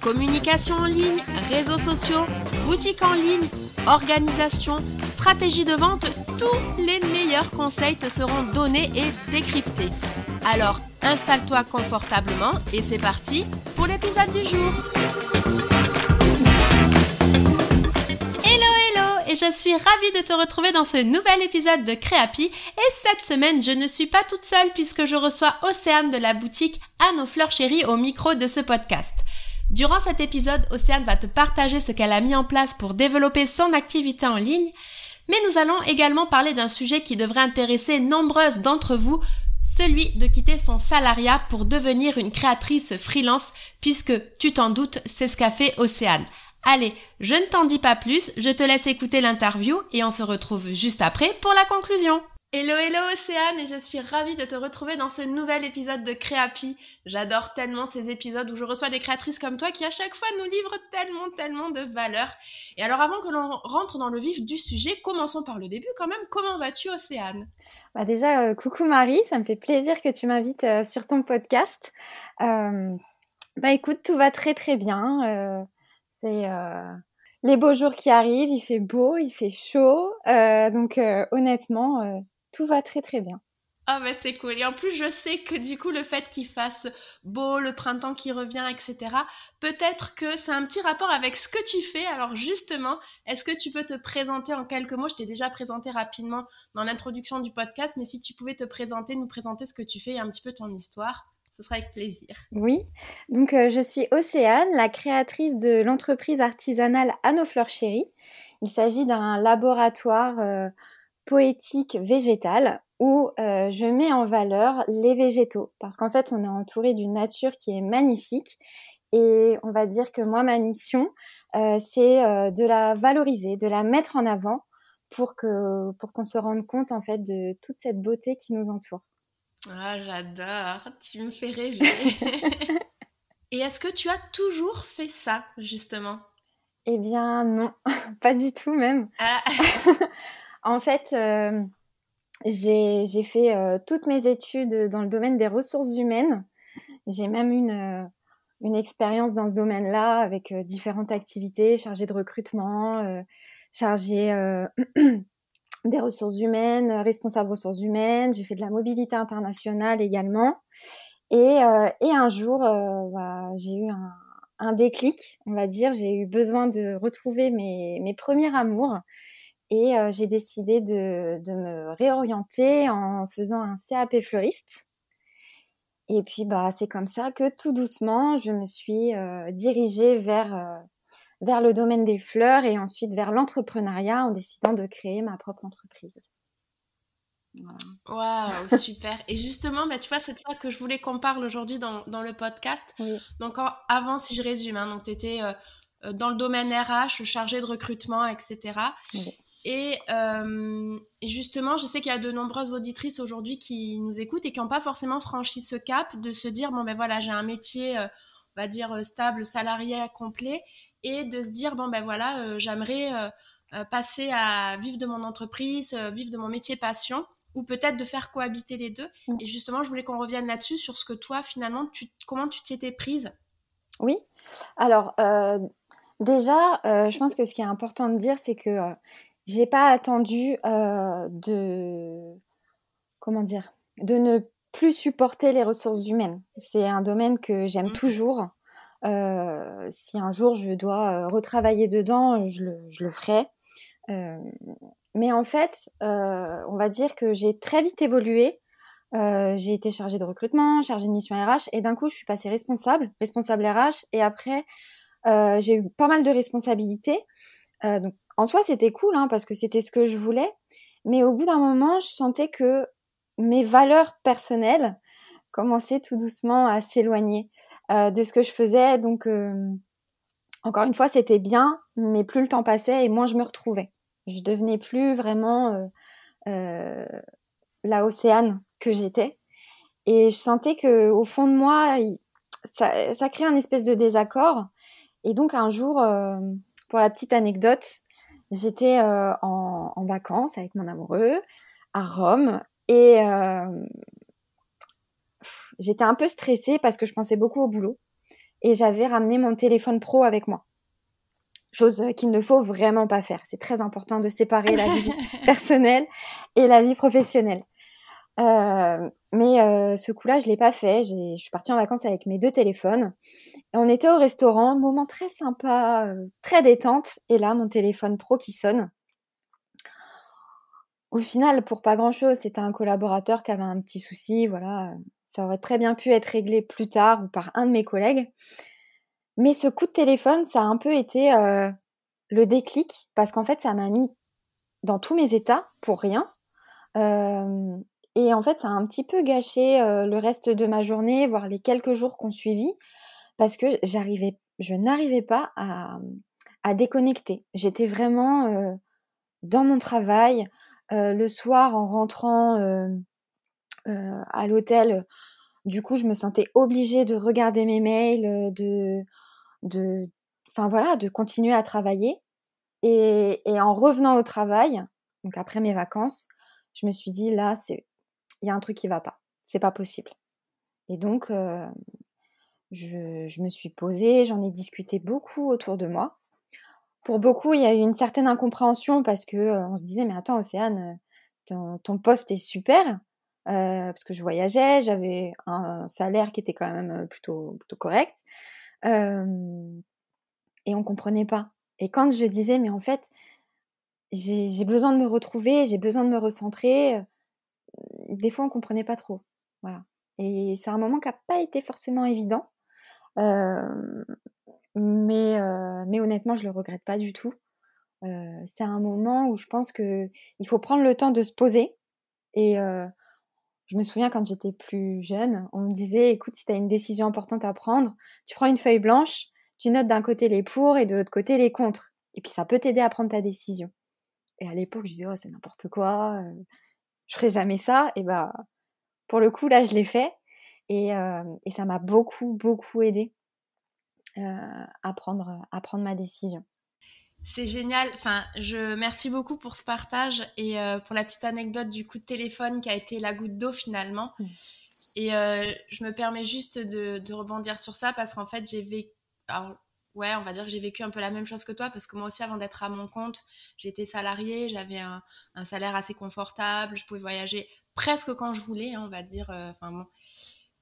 Communication en ligne, réseaux sociaux, boutique en ligne, organisation, stratégie de vente, tous les meilleurs conseils te seront donnés et décryptés. Alors, installe-toi confortablement et c'est parti pour l'épisode du jour. Hello hello et je suis ravie de te retrouver dans ce nouvel épisode de Créapi et cette semaine je ne suis pas toute seule puisque je reçois Océane de la boutique À nos fleurs chéries au micro de ce podcast. Durant cet épisode, Océane va te partager ce qu'elle a mis en place pour développer son activité en ligne, mais nous allons également parler d'un sujet qui devrait intéresser nombreuses d'entre vous, celui de quitter son salariat pour devenir une créatrice freelance, puisque tu t'en doutes, c'est ce qu'a fait Océane. Allez, je ne t'en dis pas plus, je te laisse écouter l'interview et on se retrouve juste après pour la conclusion. Hello hello Océane et je suis ravie de te retrouver dans ce nouvel épisode de Créapi. J'adore tellement ces épisodes où je reçois des créatrices comme toi qui à chaque fois nous livrent tellement tellement de valeur. Et alors avant que l'on rentre dans le vif du sujet, commençons par le début quand même. Comment vas-tu Océane? Bah déjà, euh, coucou Marie, ça me fait plaisir que tu m'invites euh, sur ton podcast. Euh, bah écoute, tout va très très bien. C'est les beaux jours qui arrivent, il fait beau, il fait chaud. donc honnêtement, tout va très très bien. Ah oh, bah c'est cool. Et en plus, je sais que du coup, le fait qu'il fasse beau, le printemps qui revient, etc., peut-être que c'est un petit rapport avec ce que tu fais. Alors justement, est-ce que tu peux te présenter en quelques mots? Je t'ai déjà présenté rapidement dans l'introduction du podcast, mais si tu pouvais te présenter, nous présenter ce que tu fais et un petit peu ton histoire, ce serait avec plaisir. Oui, donc euh, je suis Océane, la créatrice de l'entreprise artisanale À nos fleurs chéries. Il s'agit d'un laboratoire... Euh, poétique végétale où euh, je mets en valeur les végétaux parce qu'en fait on est entouré d'une nature qui est magnifique et on va dire que moi ma mission euh, c'est euh, de la valoriser, de la mettre en avant pour que pour qu'on se rende compte en fait de toute cette beauté qui nous entoure. Ah j'adore, tu me fais rêver. et est-ce que tu as toujours fait ça justement? Eh bien non, pas du tout même. Ah. En fait, euh, j'ai fait euh, toutes mes études dans le domaine des ressources humaines. J'ai même une, euh, une expérience dans ce domaine-là avec différentes activités, chargée de recrutement, chargée des ressources humaines, responsable ressources humaines. J'ai fait de la mobilité internationale également. Et, un jour, bah, j'ai eu un, déclic, on va dire. J'ai eu besoin de retrouver mes premiers amours et euh, j'ai décidé de, de, me réorienter en faisant un CAP fleuriste. Et puis, bah, c'est comme ça que tout doucement, je me suis euh, dirigée vers, euh, vers le domaine des fleurs et ensuite vers l'entrepreneuriat en décidant de créer ma propre entreprise. Waouh, super. Et justement, bah, tu vois, c'est de ça que je voulais qu'on parle aujourd'hui dans, dans, le podcast. Donc, avant, si je résume, hein, tu étais dans le domaine RH, chargé de recrutement, etc. Euh, et, justement, je sais qu'il y a de nombreuses auditrices aujourd'hui qui nous écoutent et qui n'ont pas forcément franchi ce cap de se dire bon ben voilà, j'ai un métier, euh, on va dire euh, stable, salarié complet, et de se dire bon ben voilà, j'aimerais passer à vivre de mon entreprise, vivre de mon métier passion, ou peut-être de faire cohabiter les deux. Mm. Et justement, je voulais qu'on revienne là-dessus sur ce que toi, finalement, tu, comment tu t'y étais prise? Oui. Alors. Déjà, je pense que ce qui est important de dire, c'est que j'ai pas attendu euh, de comment dire de ne plus supporter les ressources humaines. C'est un domaine que j'aime mmh. toujours. Euh, si un jour je dois euh, retravailler dedans, je le, je le ferai. mais en fait, on va dire que j'ai très vite évolué. j'ai été chargée de recrutement, chargée de mission RH, et d'un coup, je suis passée responsable, responsable RH, et après, j'ai eu pas mal de responsabilités. Donc, en soi, c'était cool hein, parce que c'était ce que je voulais. Mais au bout d'un moment, je sentais que mes valeurs personnelles commençaient tout doucement à s'éloigner euh, de ce que je faisais. Donc, euh, encore une fois, c'était bien, mais plus le temps passait et moins je me retrouvais. Je devenais plus vraiment la océane que j'étais. Et je sentais que au fond de moi, ça, créait un espèce de désaccord. Et donc un jour, pour la petite anecdote, j'étais en, en, vacances avec mon amoureux à Rome et j'étais un peu stressée parce que je pensais beaucoup au boulot et j'avais ramené mon téléphone pro avec moi. Chose qu'il ne faut vraiment pas faire. C'est très important de séparer la vie personnelle et la vie professionnelle. Euh, mais euh, ce coup-là, je l'ai pas fait. Je suis partie en vacances avec mes deux téléphones. On était au restaurant, moment très sympa, euh, très détente. Et là, mon téléphone pro qui sonne. Au final, pour pas grand-chose, c'était un collaborateur qui avait un petit souci. Voilà, ça aurait très bien pu être réglé plus tard ou par un de mes collègues. Mais ce coup de téléphone, ça a un peu été le déclic parce qu'en fait, ça m'a mis dans tous mes états pour rien. Et en fait, ça a un petit peu gâché euh, le reste de ma journée, voire les quelques jours qu'on suivit, parce que j'arrivais, je n'arrivais pas à, à déconnecter. J'étais vraiment dans mon travail. le soir, en rentrant à l'hôtel, du coup, je me sentais obligée de regarder mes mails, de, de, enfin voilà, de continuer à travailler. Et, et, en revenant au travail, donc après mes vacances, je me suis dit là, c'est, il y a un truc qui va pas, c'est pas possible. Et donc, euh, je, je, me suis posée, j'en ai discuté beaucoup autour de moi. Pour beaucoup, il y a eu une certaine incompréhension parce que euh, on se disait mais attends, Océane, ton, ton poste est super. Euh, parce que je voyageais, j'avais un salaire qui était quand même plutôt, plutôt correct et on comprenait pas. Et quand je disais, mais en fait, j'ai besoin de me retrouver, j'ai besoin de me recentrer, des fois on comprenait pas trop. Voilà. Et c'est un moment qui n'a pas été forcément évident. Euh, mais, euh, mais honnêtement, je le regrette pas du tout. Euh, c'est un moment où je pense que il faut prendre le temps de se poser et je me souviens quand j'étais plus jeune, on me disait, écoute, si tu as une décision importante à prendre, tu prends une feuille blanche, tu notes d'un côté les pour et de l'autre côté les contre. Et puis ça peut t'aider à prendre ta décision. Et à l'époque, je disais, oh, c'est n'importe quoi, je ferai jamais ça. Et bah, pour le coup, là, je l'ai fait. Et, euh, et ça m'a beaucoup, beaucoup aidé euh, à, prendre, à prendre ma décision. C'est génial. Enfin, je merci beaucoup pour ce partage et euh, pour la petite anecdote du coup de téléphone qui a été la goutte d'eau finalement. Mm. Et euh, je me permets juste de, rebondir sur ça parce qu'en fait, j'ai vécu. Ouais, on va dire que j'ai vécu un peu la même chose que toi parce que moi aussi, avant d'être à mon compte, j'étais salariée, j'avais un, salaire assez confortable, je pouvais voyager presque quand je voulais, hein, on va dire. Euh, enfin bon.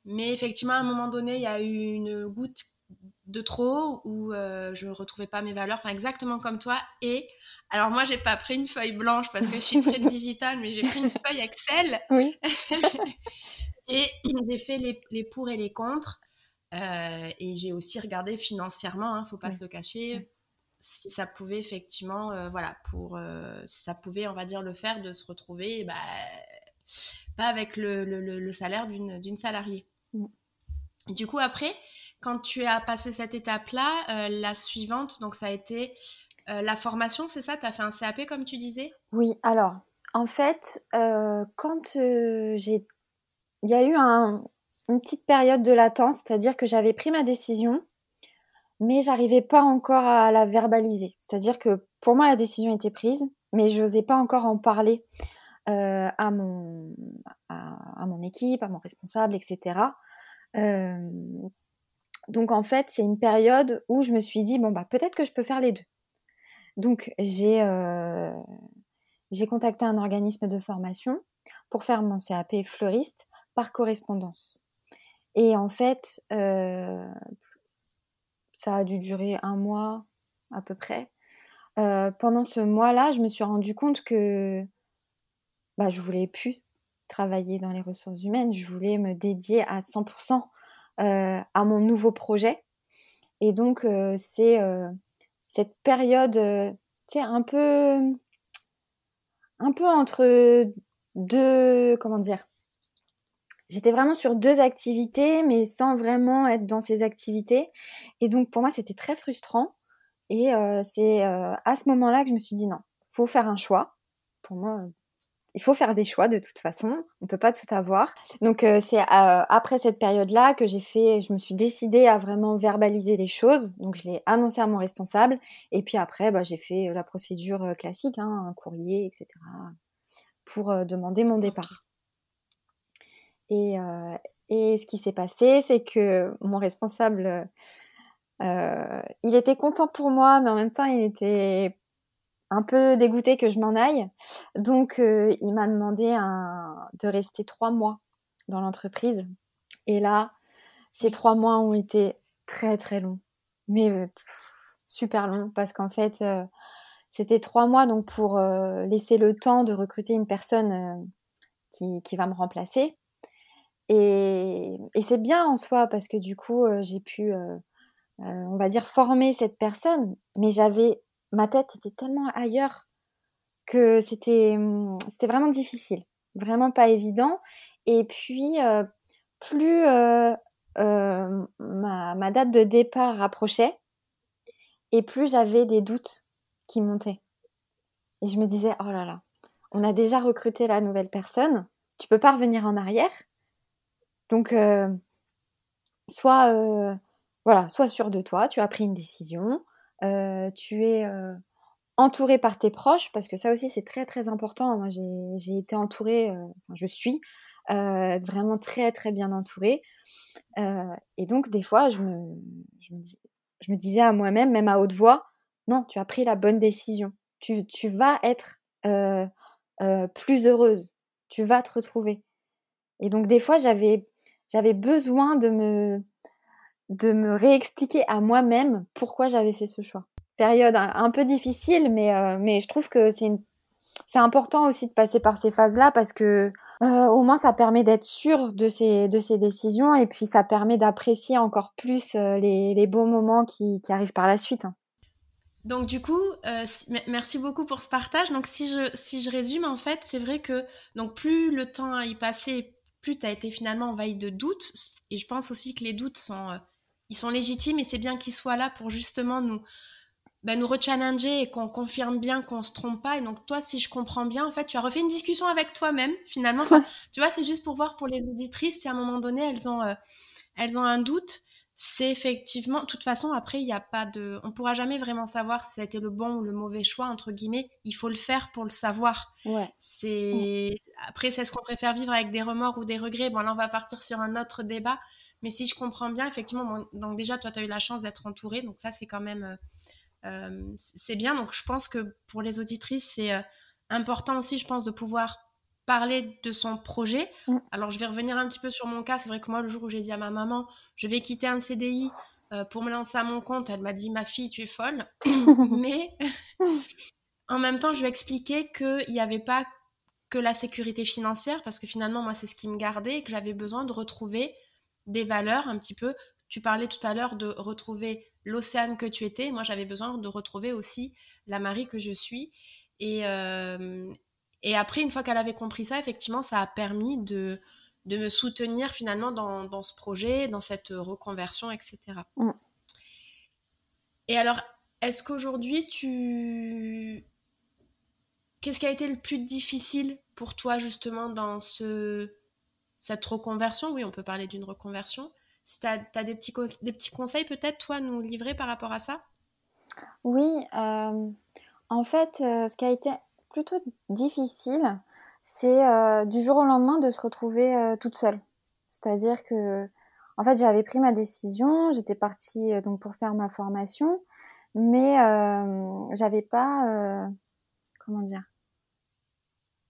Mais effectivement, à un moment donné, il y a eu une goutte de trop où euh, je retrouvais pas mes valeurs, enfin exactement comme toi. Et alors moi j'ai pas pris une feuille blanche parce que je suis très digitale, mais j'ai pris une feuille Excel. Oui. et j'ai fait les, les, pour et les contre. Euh, et j'ai aussi regardé financièrement, hein, faut pas se le cacher, si ça pouvait effectivement, euh, voilà, pour si ça pouvait, on va dire, le faire de se retrouver, bah, pas avec le, le, le salaire d'une salariée. Mm. Du coup après quand tu as passé cette étape-là, euh, la suivante, donc ça a été euh, la formation, c'est ça? Tu as fait un CAP comme tu disais? Oui, alors, en fait, euh, quand j'ai. Il y a eu une petite période de latence, c'est-à-dire que j'avais pris ma décision, mais j'arrivais pas encore à la verbaliser. C'est-à-dire que pour moi, la décision était prise, mais je n'osais pas encore en parler à, mon, à, mon équipe, à mon responsable, etc. Donc en fait, c'est une période où je me suis dit bon bah peut-être que je peux faire les deux. Donc j'ai euh, j'ai contacté un organisme de formation pour faire mon CAP fleuriste par correspondance. Et en fait, euh, ça a dû durer un mois à peu près. Euh, pendant ce mois-là, je me suis rendu compte que bah, je voulais plus travailler dans les ressources humaines, je voulais me dédier à 100% euh, à mon nouveau projet. Et donc, c'est cette période, tu un peu, un peu entre deux, comment dire, J'étais vraiment sur deux activités, mais sans vraiment être dans ces activités. Et donc pour moi, c'était très frustrant Et c'est à ce moment-là que je me suis dit non, faut faire un choix. Pour moi, il faut faire des choix de toute façon. On peut pas tout avoir. Donc c'est après cette période-là que j'ai fait, je me suis décidée à vraiment verbaliser les choses. Donc je l'ai annoncé à mon responsable. Et puis après, bah, j'ai fait la procédure classique, hein, un courrier, etc. pour demander mon départ. Et, et ce qui s'est passé, c'est que mon responsable euh, il était content pour moi, mais en même temps, il était un peu dégoûté que je m'en aille. Donc, euh, il m'a demandé de rester trois mois dans l'entreprise. Et là, ces trois mois ont été très très longs, mais euh, super longs parce qu'en fait, c'était trois mois donc pour laisser le temps de recruter une personne qui, va me remplacer. Et, c'est bien en soi parce que du coup, j'ai pu euh, on va dire, former cette personne, mais j'avais, ma tête était tellement ailleurs que c'était, c'était vraiment difficile, vraiment pas évident. Et puis, euh, plus euh, ma, ma, date de départ rapprochait, et plus j'avais des doutes qui montaient. Et je me disais, oh là là, on a déjà recruté la nouvelle personne, tu peux pas revenir en arrière. Donc, soit voilà, sois sûr de toi, tu as pris une décision, euh, tu es euh, entouré par tes proches, parce que ça aussi c'est très très important. Moi j'ai été entourée, euh, je suis vraiment très très bien entourée. et donc des fois je me, je me, je me disais à moi-même, même à haute voix, non, tu as pris la bonne décision. Tu, tu vas être plus heureuse, tu vas te retrouver. Et donc des fois j'avais j'avais besoin de me de me réexpliquer à moi-même pourquoi j'avais fait ce choix. Période un, peu difficile, mais, euh, mais je trouve que c'est c'est important aussi de passer par ces phases-là parce que euh, au moins ça permet d'être sûr de ses, de ses décisions et puis ça permet d'apprécier encore plus euh, les, les, beaux moments qui, qui, arrivent par la suite. Hein. Donc du coup, merci beaucoup pour ce partage. Donc si je, si je résume, en fait, c'est vrai que donc plus le temps a y passé, plus tu as été finalement envahi de doutes. Et je pense aussi que les doutes sont ils sont légitimes et c'est bien qu'ils soient là pour justement nous, ben, nous rechallenger et qu'on confirme bien qu'on se trompe pas. Et donc, toi, si je comprends bien, en fait, tu as refait une discussion avec toi-même, finalement. tu vois, c'est juste pour voir pour les auditrices si à un moment donné, elles ont, euh, elles ont un doute. C'est effectivement, de toute façon, après, il n'y a pas de. On pourra jamais vraiment savoir si ça a été le bon ou le mauvais choix, entre guillemets. Il faut le faire pour le savoir. Ouais. C'est. Après, c'est ce qu'on préfère vivre avec des remords ou des regrets. Bon, là, on va partir sur un autre débat. Mais si je comprends bien, effectivement, donc déjà, toi, tu as eu la chance d'être entourée, donc ça, c'est quand même, euh, euh, c'est bien. Donc, je pense que pour les auditrices, c'est euh, important aussi, je pense, de pouvoir parler de son projet. Mm. Alors, je vais revenir un petit peu sur mon cas. C'est vrai que moi, le jour où j'ai dit à ma maman, je vais quitter un CDI pour me lancer à mon compte, elle m'a dit, ma fille, tu es folle. Mais en même temps, je vais expliquer qu'il n'y avait pas que la sécurité financière, parce que finalement, moi, c'est ce qui me gardait et que j'avais besoin de retrouver des valeurs un petit peu. Tu parlais tout à l'heure de retrouver l'océan que tu étais. Moi, j'avais besoin de retrouver aussi la Marie que je suis. Et, euh, et après, une fois qu'elle avait compris ça, effectivement, ça a permis de, de me soutenir finalement dans, dans, ce projet, dans cette reconversion, etc. Mm. Et alors, est-ce qu'aujourd'hui, tu... Qu'est-ce qui a été le plus difficile pour toi justement dans ce cette reconversion, oui, on peut parler d'une reconversion. Si tu as, des, petits des petits conseils peut-être, toi, nous livrer par rapport à ça? Oui, euh, en fait, euh, ce qui a été plutôt difficile, c'est euh, du jour au lendemain de se retrouver toute seule. C'est-à-dire que, en fait, j'avais pris ma décision, j'étais partie donc pour faire ma formation, mais j'avais pas, comment dire,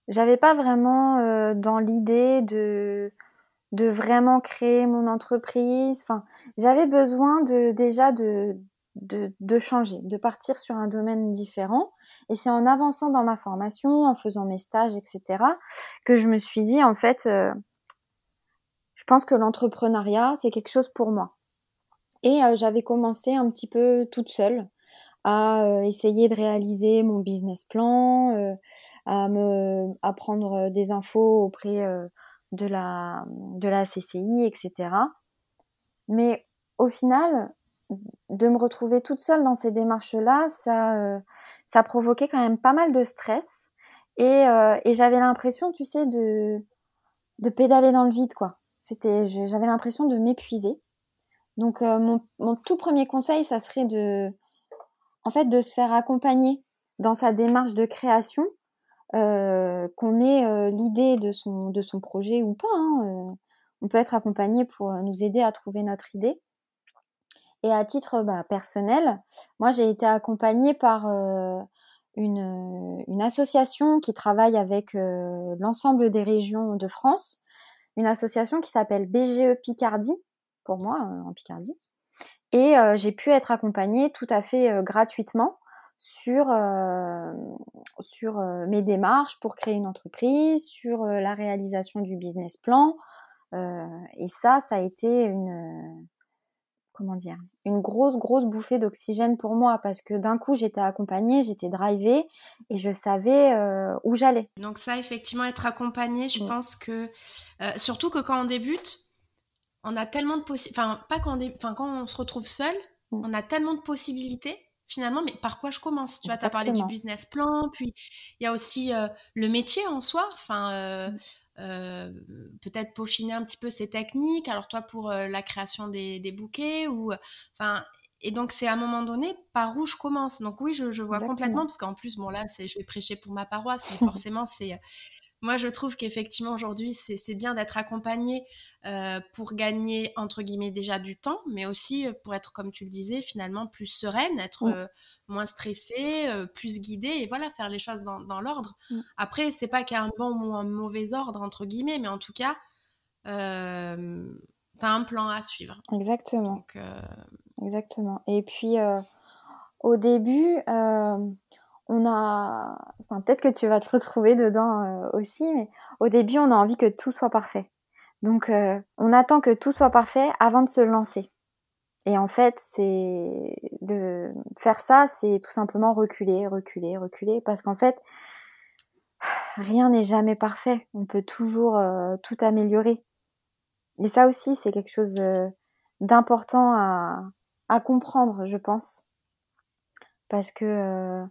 j'avais pas vraiment euh, dans l'idée de de vraiment créer mon entreprise. Enfin, j'avais besoin de déjà de changer, de partir sur un domaine différent. Et c'est en avançant dans ma formation, en faisant mes stages, etc., que je me suis dit en fait, euh, je pense que l'entrepreneuriat c'est quelque chose pour moi. Et euh, j'avais commencé un petit peu toute seule à essayer de réaliser mon business plan à me à prendre des infos auprès de la de la CCI, etc. Mais au final, de me retrouver toute seule dans ces démarches-là, ça, euh, ça provoquait quand même pas mal de stress. Et, euh, j'avais l'impression, tu sais, de, pédaler dans le vide, quoi. C'était, j'avais l'impression de m'épuiser. Donc, euh, mon, tout premier conseil, ça serait de, en fait, de se faire accompagner dans sa démarche de création, euh, qu'on ait l'idée de son, de son projet ou pas. Hein, on peut être accompagné pour nous aider à trouver notre idée. Et à titre bah, personnel, moi j'ai été accompagnée par euh, une, une, association qui travaille avec euh, l'ensemble des régions de France, une association qui s'appelle BGE Picardie, pour moi euh, en Picardie. Et j'ai pu être accompagnée tout à fait gratuitement sur, sur mes démarches pour créer une entreprise, sur la réalisation du business plan. et ça, ça a été une comment dire, une grosse, grosse bouffée d'oxygène pour moi parce que d'un coup, j'étais accompagnée, j'étais drivée et je savais euh, où j'allais. Donc ça, effectivement, être accompagnée, je pense que, euh, surtout que quand on débute, on a tellement de possibilités, enfin, pas quand on, enfin, quand on se retrouve seul, on a tellement de possibilités finalement, mais par quoi je commence? Tu vois, tu as parlé du business plan, puis il y a aussi euh, le métier en soi. Enfin, euh, peut-être peaufiner un petit peu ses techniques. Alors toi pour euh, la création des, bouquets ou enfin et donc c'est à un moment donné par où je commence? Donc oui, je, vois complètement parce qu'en plus bon là c'est je vais prêcher pour ma paroisse, mais forcément c'est moi, je trouve qu'effectivement, aujourd'hui, c'est bien d'être accompagné euh, pour gagner, entre guillemets, déjà du temps, mais aussi euh, pour être, comme tu le disais, finalement plus sereine, être euh, moins stressée, plus guidée, et voilà, faire les choses dans, l'ordre. Mm. Après, c'est pas qu'il y a un bon ou un mauvais ordre, entre guillemets, mais en tout cas, tu as un plan à suivre. Exactement. Exactement. Et puis, au début on a, enfin peut-être que tu vas te retrouver dedans euh, aussi, mais au début on a envie que tout soit parfait. Donc euh, on attend que tout soit parfait avant de se lancer. Et en fait, c'est le faire ça, c'est tout simplement reculer, reculer, reculer, parce qu'en fait, rien n'est jamais parfait. On peut toujours euh, tout améliorer. Et ça aussi, c'est quelque chose d'important à, à comprendre, je pense, parce que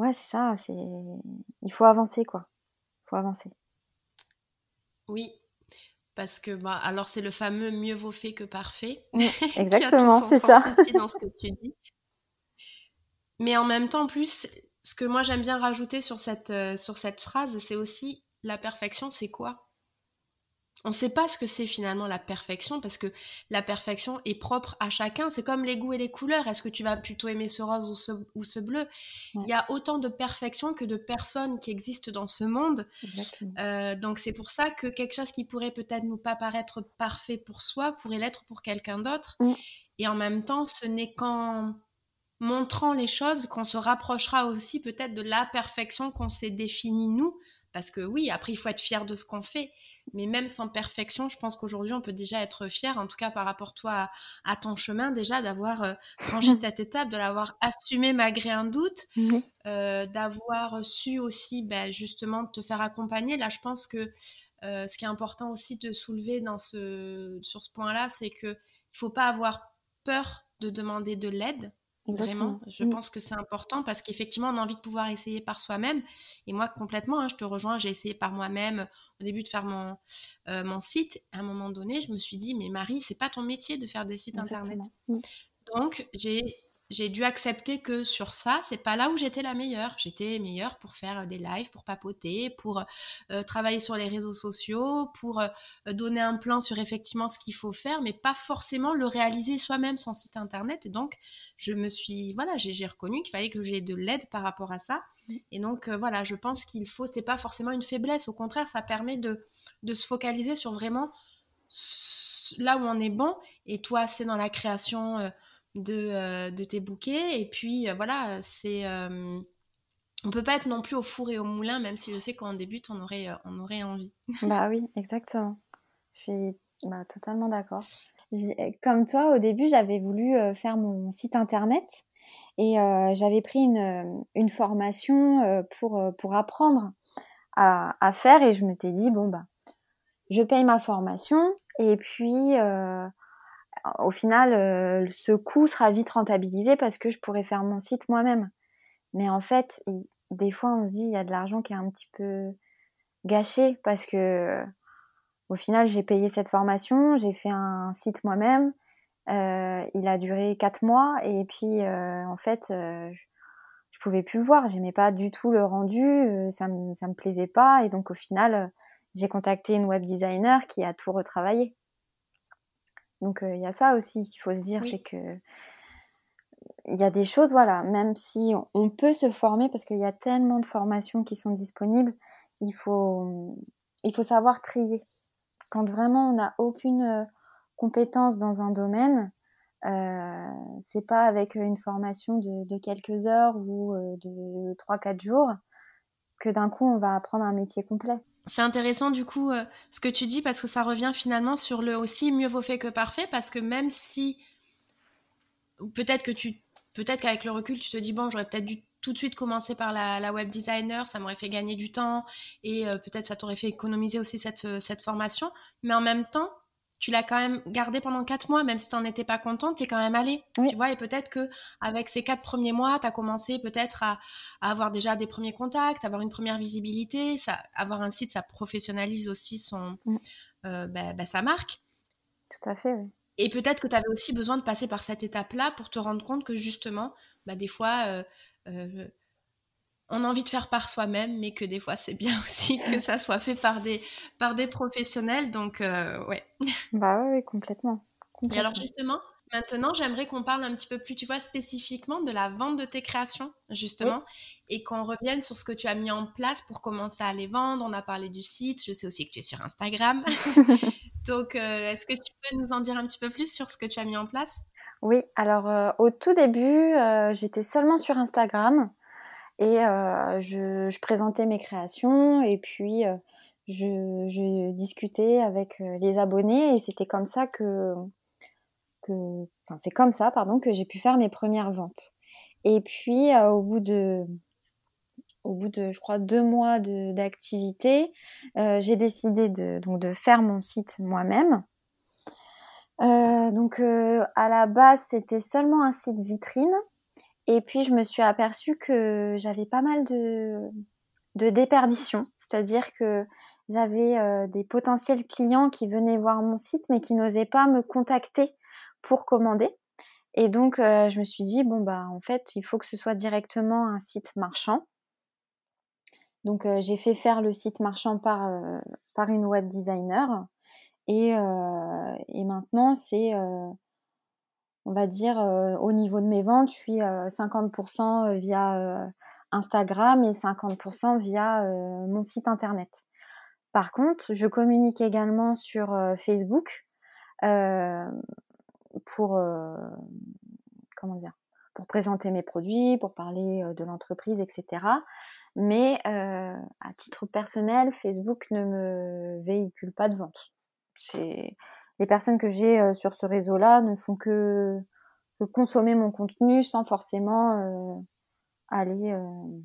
Ouais, c'est ça. C'est il faut avancer quoi. Il faut avancer. Oui, parce que bah alors c'est le fameux mieux vaut fait que parfait. Mmh, exactement, c'est ça. dans ce que tu dis. Mais en même temps, plus, ce que moi j'aime bien rajouter sur cette, euh, sur cette phrase, c'est aussi la perfection, c'est quoi? On ne sait pas ce que c'est finalement la perfection parce que la perfection est propre à chacun. C'est comme les goûts et les couleurs. Est-ce que tu vas plutôt aimer ce rose ou ce, bleu? Il y a autant de perfection que de personnes qui existent dans ce monde. Euh, donc c'est pour ça que quelque chose qui pourrait peut-être nous pas paraître parfait pour soi pourrait l'être pour quelqu'un d'autre. Mm. Et en même temps, ce n'est qu'en montrant les choses qu'on se rapprochera aussi peut-être de la perfection qu'on s'est définie nous. Parce que oui, après, il faut être fier de ce qu'on fait. Mais même sans perfection, je pense qu'aujourd'hui, on peut déjà être fier, en tout cas par rapport toi à, ton chemin, déjà d'avoir euh, franchi cette étape, de l'avoir assumé malgré un doute, euh, d'avoir su aussi ben, justement te faire accompagner. Là, je pense que euh, ce qui est important aussi de soulever dans ce, sur ce point-là, c'est qu'il ne faut pas avoir peur de demander de l'aide. Vraiment, je mm. pense que c'est important parce qu'effectivement, on a envie de pouvoir essayer par soi-même. Et moi, complètement, hein, je te rejoins, j'ai essayé par moi-même au début de faire mon, euh, mon site. À un moment donné, je me suis dit, mais Marie, c'est pas ton métier de faire des sites internet. Mm. Donc, j'ai j'ai dû accepter que sur ça, c'est pas là où j'étais la meilleure. J'étais meilleure pour faire des lives, pour papoter, pour euh, travailler sur les réseaux sociaux, pour euh, donner un plan sur effectivement ce qu'il faut faire, mais pas forcément le réaliser soi-même sans site internet. Et donc, je me suis, voilà, j'ai reconnu qu'il fallait que j'ai de l'aide par rapport à ça. Mmh. Et donc, euh, voilà, je pense qu'il faut, c'est pas forcément une faiblesse. Au contraire, ça permet de, de se focaliser sur vraiment là où on est bon. Et toi, c'est dans la création euh, de, tes bouquets. Et puis euh, voilà, c'est euh, on peut pas être non plus au four et au moulin, même si je sais qu'en débute, on aurait, on aurait envie. bah oui, exactement. Je suis bah, totalement d'accord. Comme toi, au début, j'avais voulu faire mon site internet et j'avais pris une, une formation pour, pour apprendre à, à, faire et je me suis dit, bon, bah, je paye ma formation et puis au final, ce coût sera vite rentabilisé parce que je pourrais faire mon site moi-même. Mais en fait, des fois, on se dit, il y a de l'argent qui est un petit peu gâché parce que au final, j'ai payé cette formation, j'ai fait un site moi-même. Euh, il a duré quatre mois et puis euh, en fait, euh, je pouvais plus le voir. J'aimais pas du tout le rendu, ça me ça me plaisait pas et donc au final, j'ai contacté une web designer qui a tout retravaillé. Donc il y a ça aussi qu'il faut se dire, c'est que il y a des choses, voilà, même si on peut se former parce qu'il y a tellement de formations qui sont disponibles, il faut il faut savoir trier quand vraiment on n'a aucune euh, compétence dans un domaine, euh, c'est pas avec une formation de, quelques heures ou euh, de 3-4 jours que d'un coup on va apprendre un métier complet. C'est intéressant du coup euh, ce que tu dis parce que ça revient finalement sur le aussi mieux vaut fait que parfait parce que même si peut-être que tu peut-être qu'avec le recul tu te dis bon j'aurais peut-être dû tout de suite commencer par la, web designer, ça m'aurait fait gagner du temps et euh, peut-être ça t'aurait fait économiser aussi cette, euh, cette formation. Mais en même temps, tu l'as quand même gardé pendant quatre mois, même si tu n'en étais pas contente, tu es quand même allée. Tu vois, et peut-être que avec ces quatre premiers mois, tu as commencé peut-être à, avoir déjà des premiers contacts, avoir une première visibilité, ça, avoir un site, ça professionnalise aussi son, euh, bah, bah, sa marque. Tout à fait, oui. Et peut-être que tu avais aussi besoin de passer par cette étape-là pour te rendre compte que justement, bah, des fois, euh, on a envie de faire par soi-même, mais que des fois c'est bien aussi que ça soit fait par des, par des professionnels. Donc, euh, ouais. Bah oui, complètement. Et alors, justement, maintenant, j'aimerais qu'on parle un petit peu plus, tu vois, spécifiquement de la vente de tes créations, justement, et qu'on revienne sur ce que tu as mis en place pour commencer à les vendre. On a parlé du site, je sais aussi que tu es sur Instagram. Donc, euh, est-ce que tu peux nous en dire un petit peu plus sur ce que tu as mis en place? Oui, alors euh, au tout début, euh, j'étais seulement sur Instagram et euh, je, présentais mes créations et puis je, discutais avec les abonnés et c'était comme ça que, enfin c'est comme ça pardon que j'ai pu faire mes premières ventes. Et puis au bout de au bout de, je crois, deux mois d'activité, j'ai décidé de, donc, de faire mon site moi-même. Euh, donc euh, à la base c'était seulement un site vitrine et puis je me suis aperçue que j'avais pas mal de, de c'est-à-dire que j'avais euh, des potentiels clients qui venaient voir mon site mais qui n'osaient pas me contacter pour commander. Et donc je me suis dit bon bah en fait il faut que ce soit directement un site marchand. Donc j'ai fait faire le site marchand par, par une web designer et, euh, et maintenant, c'est, euh, on va dire, euh, au niveau de mes ventes, je suis 50% via Instagram et 50% via mon site internet. Par contre, je communique également sur Facebook pour pour présenter mes produits, pour parler de l'entreprise, etc. Mais à titre personnel, Facebook ne me véhicule pas de vente les personnes que j'ai euh, sur ce réseau-là ne font que, consommer mon contenu sans forcément euh, aller, euh,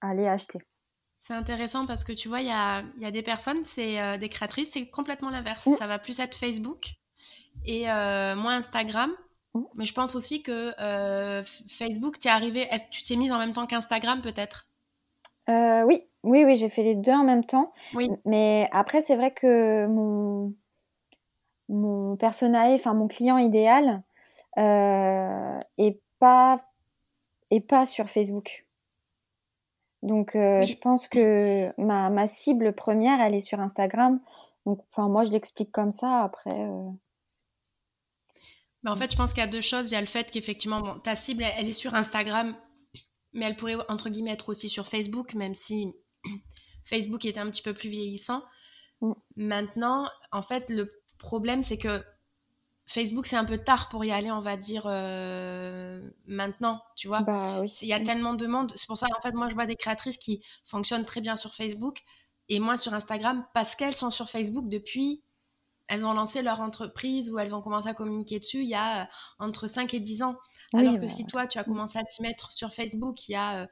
aller acheter. C'est intéressant parce que tu vois, il y a, des personnes, c'est des créatrices, c'est complètement l'inverse. Mmh. Ça va plus être Facebook et moins Instagram. Mmh. Mais je pense aussi que Facebook, tu es arrivé, tu t'es mise en même temps qu'Instagram peut-être? Oui, oui, oui, j'ai fait les deux en même temps. Oui. Mais après, c'est vrai que mon, mon personnel, enfin mon client idéal, euh, est pas est pas sur Facebook. Donc, euh, je pense que ma, ma, cible première, elle est sur Instagram. Donc, enfin, moi, je l'explique comme ça. Après. Euh... Mais en fait, je pense qu'il y a deux choses. Il y a le fait qu'effectivement, bon, ta cible, elle, est sur Instagram, mais elle pourrait entre guillemets être aussi sur Facebook, même si Facebook était un petit peu plus vieillissant. Mm. Maintenant, en fait, le problème, c'est que Facebook, c'est un peu tard pour y aller, on va dire, euh, maintenant, tu vois. Bah il y a tellement de monde. C'est pour ça, en fait, moi, je vois des créatrices qui fonctionnent très bien sur Facebook et moi sur Instagram parce qu'elles sont sur Facebook depuis. Elles ont lancé leur entreprise ou elles ont commencé à communiquer dessus il y a euh, entre 5 et 10 ans. Alors que bah si toi, tu as commencé à t'y mettre sur Facebook il y a.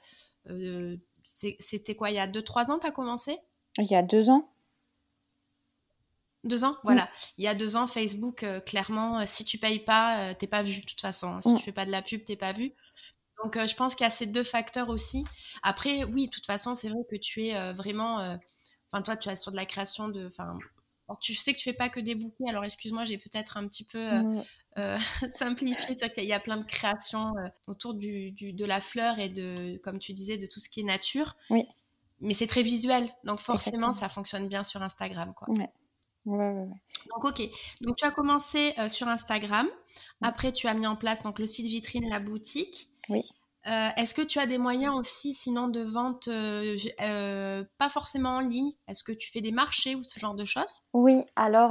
Euh, c'était quoi Il y a 2-3 ans, tu as commencé? Il y a 2 ans. Deux ans, voilà. Il y a deux ans, Facebook, clairement, si tu payes pas, t'es pas vu de toute façon. Si tu tu fais pas de la pub, t'es pas vu. Donc, je pense qu'il y a ces deux facteurs aussi. Après, oui, de toute façon, c'est vrai que tu es vraiment. Enfin, toi, tu es sur de la création de. Enfin, tu sais que tu fais pas que des bouquets, alors excuse-moi, j'ai peut-être un petit peu euh, euh, simplifié. C'est qu'il y a plein de créations euh, autour du, de la fleur et de, comme tu disais, de tout ce qui est nature. Oui. Mais c'est très visuel, donc forcément, ça fonctionne bien sur Instagram, quoi. Ouais. Ouais, ouais, donc ok, donc tu as commencé sur Instagram, après tu as mis en place donc le site vitrine, la boutique. Oui. Euh, est-ce que tu as des moyens aussi, sinon de vente, euh, euh, pas forcément en ligne? Est-ce que tu fais des marchés ou ce genre de choses? Oui, alors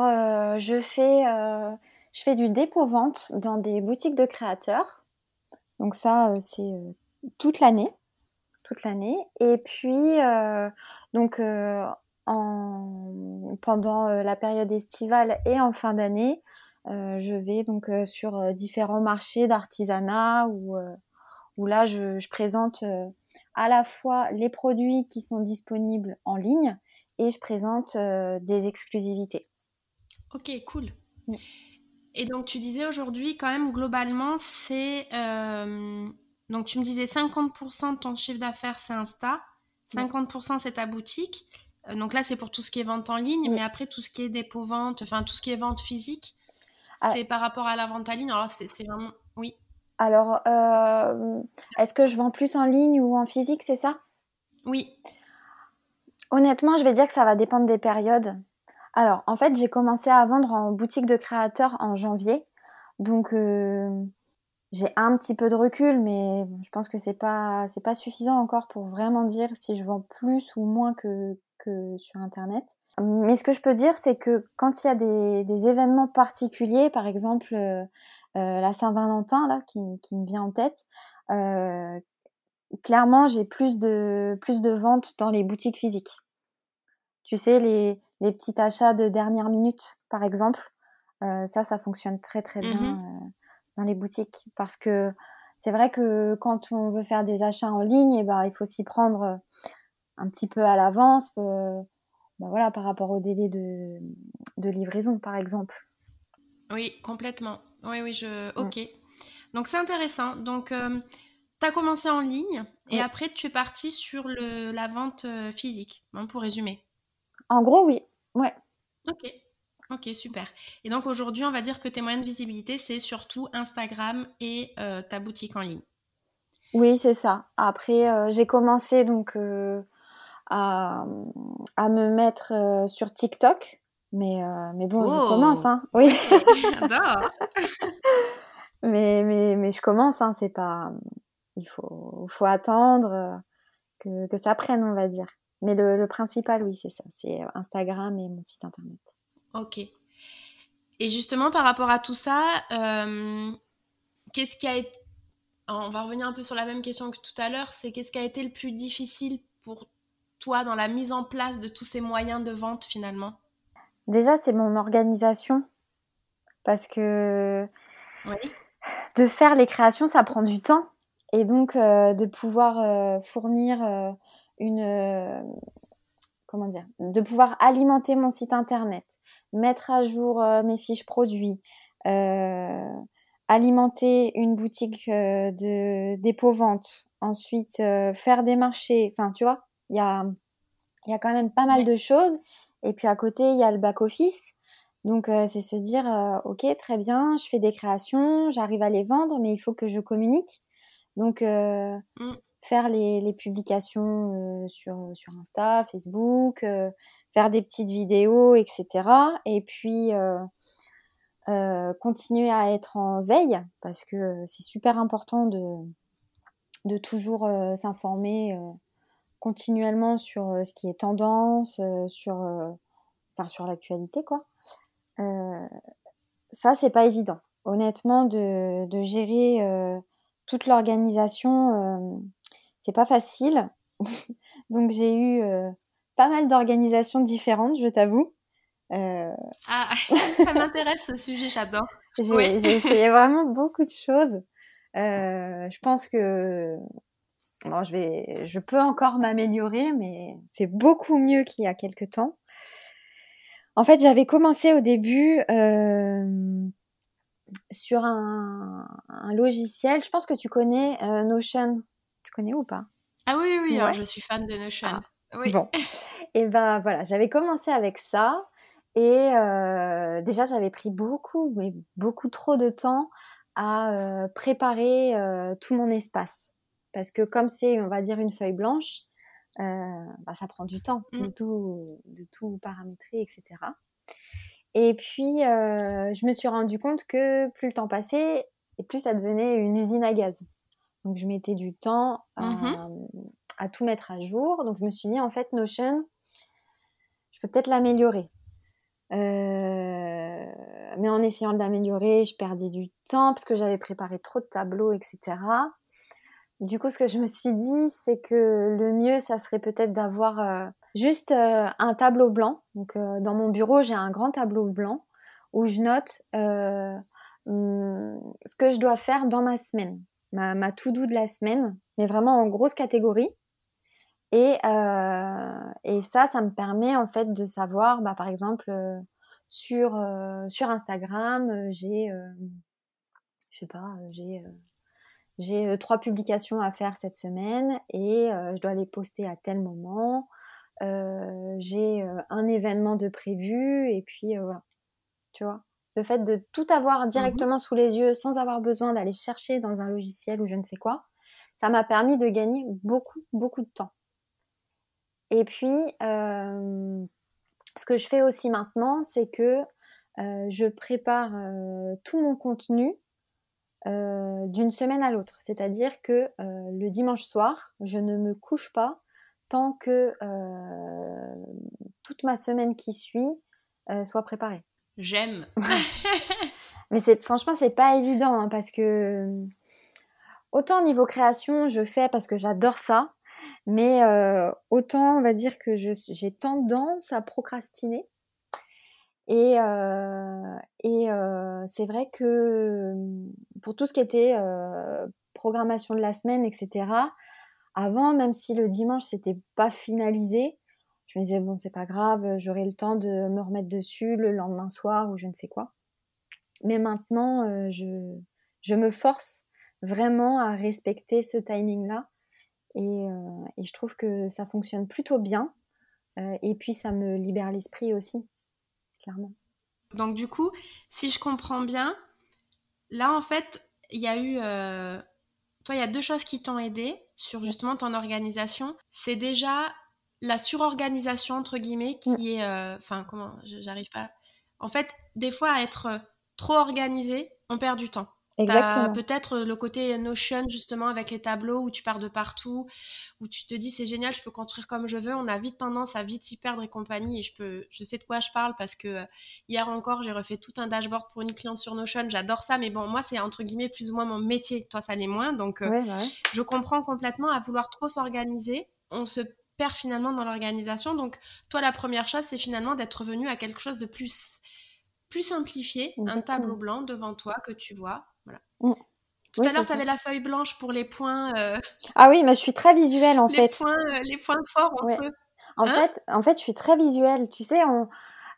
je, fais, je fais du dépôt-vente dans des boutiques de créateurs. Donc ça, c'est toute l'année. Toute l'année. Et puis, donc, en, pendant la période estivale et en fin d'année, je vais donc sur différents marchés d'artisanat ou où là, je, présente euh, à la fois les produits qui sont disponibles en ligne et je présente euh, des exclusivités. Ok, cool. Et donc, tu disais aujourd'hui, quand même, globalement, c'est. Euh, donc, tu me disais 50% de ton chiffre d'affaires, c'est Insta, 50% c'est ta boutique. Donc là, c'est pour tout ce qui est vente en ligne, mais après, tout ce qui est dépôt-vente, enfin, tout ce qui est vente physique, ah. c'est par rapport à la vente en ligne. Alors, c'est vraiment. Oui. Alors, euh, est-ce que je vends plus en ligne ou en physique, c'est ça? Oui. Honnêtement, je vais dire que ça va dépendre des périodes. Alors, en fait, j'ai commencé à vendre en boutique de créateurs en janvier. Donc, euh, j'ai un petit peu de recul, mais je pense que c'est pas, pas suffisant encore pour vraiment dire si je vends plus ou moins que, sur Internet. Mais ce que je peux dire, c'est que quand il y a des, événements particuliers, par exemple, euh, euh, la Saint-Valentin là qui, me vient en tête. Euh, clairement, j'ai plus de plus de ventes dans les boutiques physiques. Tu sais, les, les petits achats de dernière minute, par exemple, euh, ça, ça fonctionne très très bien mmh dans les boutiques parce que c'est vrai que quand on veut faire des achats en ligne, eh ben, il faut s'y prendre un petit peu à l'avance, ben voilà, par rapport au délai de, de livraison, par exemple. Oui, complètement. Oui, oui, je. Ok. Donc c'est intéressant. Donc euh, tu as commencé en ligne et après tu es parti sur le, la vente euh, physique, hein, pour résumer. En gros, oui. Ouais. Ok. Ok, super. Et donc aujourd'hui, on va dire que tes moyens de visibilité, c'est surtout Instagram et euh, ta boutique en ligne. Oui, c'est ça. Après, j'ai commencé donc à, à, me mettre sur TikTok. Mais, euh, mais bon, je commence, hein. Oui. mais, mais, mais je commence, hein. C'est pas. Il faut, faut attendre euh, que, que, ça prenne, on va dire. Mais le, le principal, oui, c'est ça. C'est Instagram et mon site internet. Ok. Et justement, par rapport à tout ça, euh, qu'est-ce qui a été. On va revenir un peu sur la même question que tout à l'heure. C'est qu'est-ce qui a été le plus difficile pour toi dans la mise en place de tous ces moyens de vente finalement? Déjà, c'est mon organisation. Parce que de faire les créations, ça prend du temps. Et donc, euh, de pouvoir euh, fournir euh, une. comment dire De pouvoir alimenter mon site internet, mettre à jour mes fiches produits, alimenter une boutique de dépôt-vente, ensuite faire des marchés. Enfin, tu vois, il y a, y a quand même pas mal de choses. Et puis à côté, il y a le back-office. Donc euh, c'est se dire, euh, ok, très bien, je fais des créations, j'arrive à les vendre, mais il faut que je communique. Donc euh, mmh. faire les, les publications sur, sur Insta, Facebook, faire des petites vidéos, etc. Et puis continuer à être en veille, parce que c'est super important de, de toujours s'informer continuellement sur euh, ce qui est tendance, euh, sur, euh, enfin, sur l'actualité, quoi. ça, c'est pas évident. Honnêtement, de, de gérer toute l'organisation, c'est pas facile. Donc, j'ai eu pas mal d'organisations différentes, je t'avoue. Ah, ça m'intéresse ce sujet, j'adore. J'ai essayé vraiment beaucoup de choses. je pense que je, vais, je peux encore m'améliorer, mais c'est beaucoup mieux qu'il y a quelques temps. En fait, j'avais commencé au début euh, sur un, logiciel. Je pense que tu connais euh, Notion. Tu connais ou pas? Ah oui, oui, alors je suis fan de Notion. Ah, oui. Bon. Et ben voilà, j'avais commencé avec ça. Et euh, déjà, j'avais pris beaucoup, mais beaucoup trop de temps à préparer tout mon espace. Parce que comme c'est, on va dire, une feuille blanche, euh, bah, ça prend du temps de, mmh. tout, de tout paramétrer, etc. Et puis, euh, je me suis rendu compte que plus le temps passait, et plus ça devenait une usine à gaz. Donc, je mettais du temps à, mmh à tout mettre à jour. Donc, je me suis dit, en fait, Notion, je peux peut-être l'améliorer. Euh, mais en essayant de l'améliorer, je perdais du temps parce que j'avais préparé trop de tableaux, etc. Du coup, ce que je me suis dit, c'est que le mieux, ça serait peut-être d'avoir euh, juste euh, un tableau blanc. Donc, euh, dans mon bureau, j'ai un grand tableau blanc où je note hum, ce que je dois faire dans ma semaine, ma, ma to-do de la semaine, mais vraiment en grosse catégorie. Et, et ça, ça me permet en fait de savoir, bah, par exemple, sur, sur Instagram, j'ai, je sais pas, j'ai j'ai euh, trois publications à faire cette semaine et euh, je dois les poster à tel moment. Euh, j'ai un événement de prévu et puis voilà. Tu vois? Le fait de tout avoir mmh directement sous les yeux sans avoir besoin d'aller chercher dans un logiciel ou je ne sais quoi, ça m'a permis de gagner beaucoup, beaucoup de temps. Et puis, ce que je fais aussi maintenant, c'est que je prépare tout mon contenu euh, d'une semaine à l'autre. C'est-à-dire que euh, le dimanche soir, je ne me couche pas tant que euh, toute ma semaine qui suit soit préparée. J'aime. Mais c'est franchement, c'est pas évident hein, parce que autant au niveau création, je fais parce que j'adore ça, mais autant on va dire que j'ai tendance à procrastiner. Et, euh, et euh, c'est vrai que pour tout ce qui était euh, programmation de la semaine, etc., avant, même si le dimanche c'était pas finalisé, je me disais bon c'est pas grave, j'aurai le temps de me remettre dessus le lendemain soir ou je ne sais quoi. Mais maintenant, je, je me force vraiment à respecter ce timing-là et, et, je trouve que ça fonctionne plutôt bien. et puis ça me libère l'esprit aussi clairement. Donc du coup, si je comprends bien, là en fait, il y a eu... Euh, toi, il y a deux choses qui t'ont aidé sur justement ton organisation. C'est déjà la surorganisation, entre guillemets, qui est... Euh, enfin, comment J'arrive pas... En fait, des fois, à être trop organisé, on perd du temps. Peut-être le côté Notion justement avec les tableaux où tu pars de partout, où tu te dis c'est génial, je peux construire comme je veux. On a vite tendance à vite s'y perdre et compagnie. Et je peux, je sais de quoi je parle parce que euh, hier encore j'ai refait tout un dashboard pour une cliente sur Notion. J'adore ça, mais bon moi c'est entre guillemets plus ou moins mon métier. Toi ça l'est moins, donc euh, je comprends complètement à vouloir trop s'organiser. On se perd finalement dans l'organisation. Donc toi la première chose c'est finalement d'être revenu à quelque chose de plus plus simplifié, un tableau blanc devant toi que tu vois Mm. Tout à l'heure, tu avais la feuille blanche pour les points. Euh, ah oui, mais je suis très visuelle en fait. Points, euh, les points forts entre eux. En, hein fait, en fait, je suis très visuelle. Tu sais, on,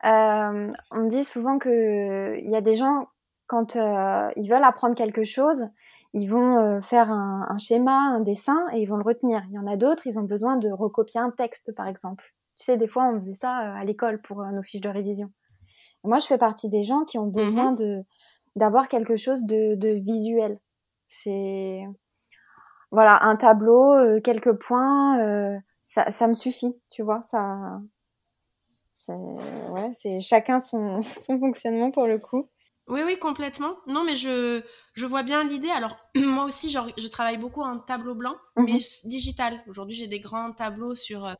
euh, on me dit souvent qu'il y a des gens, quand ils veulent apprendre quelque chose, ils vont faire un, un, schéma, un dessin et ils vont le retenir. Il y en a d'autres, ils ont besoin de recopier un texte, par exemple. Tu sais, des fois, on faisait ça à l'école pour nos fiches de révision. moi, je fais partie des gens qui ont besoin mmh de d'avoir quelque chose de, de visuel. C'est voilà un tableau, euh, quelques points, euh, ça, ça, me suffit, tu vois. Ça, c'est ouais, c'est chacun son, son fonctionnement pour le coup. Oui, oui, complètement. Non, mais je, je vois bien l'idée. Alors, moi aussi, genre, je travaille beaucoup en tableau blanc, mais mhm. digital. Aujourd'hui, j'ai des grands tableaux sur, euh,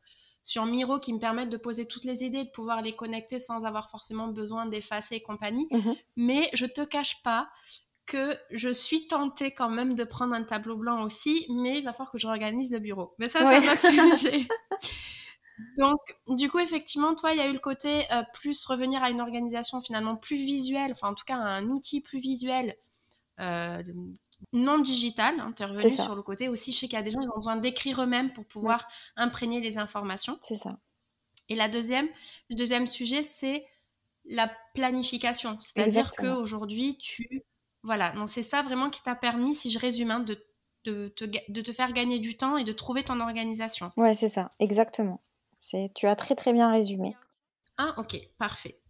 sur Miro qui me permettent de poser toutes les idées, de pouvoir les connecter sans avoir forcément besoin d'effacer et compagnie. Mhm. Mais je te cache pas que je suis tentée quand même de prendre un tableau blanc aussi, mais il va falloir que je réorganise le bureau. Mais ça, c'est un autre sujet. Donc, du coup, effectivement, toi, il y a eu le côté euh, plus revenir à une organisation finalement plus visuelle, enfin en tout cas un outil plus visuel euh, non digital, intervenu sur le côté aussi. Je sais qu'il y a des gens qui ont besoin d'écrire eux-mêmes pour pouvoir imprégner les informations. C'est ça. Et la deuxième, le deuxième sujet, c'est la planification. C'est-à-dire qu'aujourd'hui, tu... Voilà, donc c'est ça vraiment qui t'a permis, si je résume, hein, de, de, te, de te faire gagner du temps et de trouver ton organisation. Ouais, c'est ça, exactement. Tu as très très bien résumé. Ah, ok, parfait.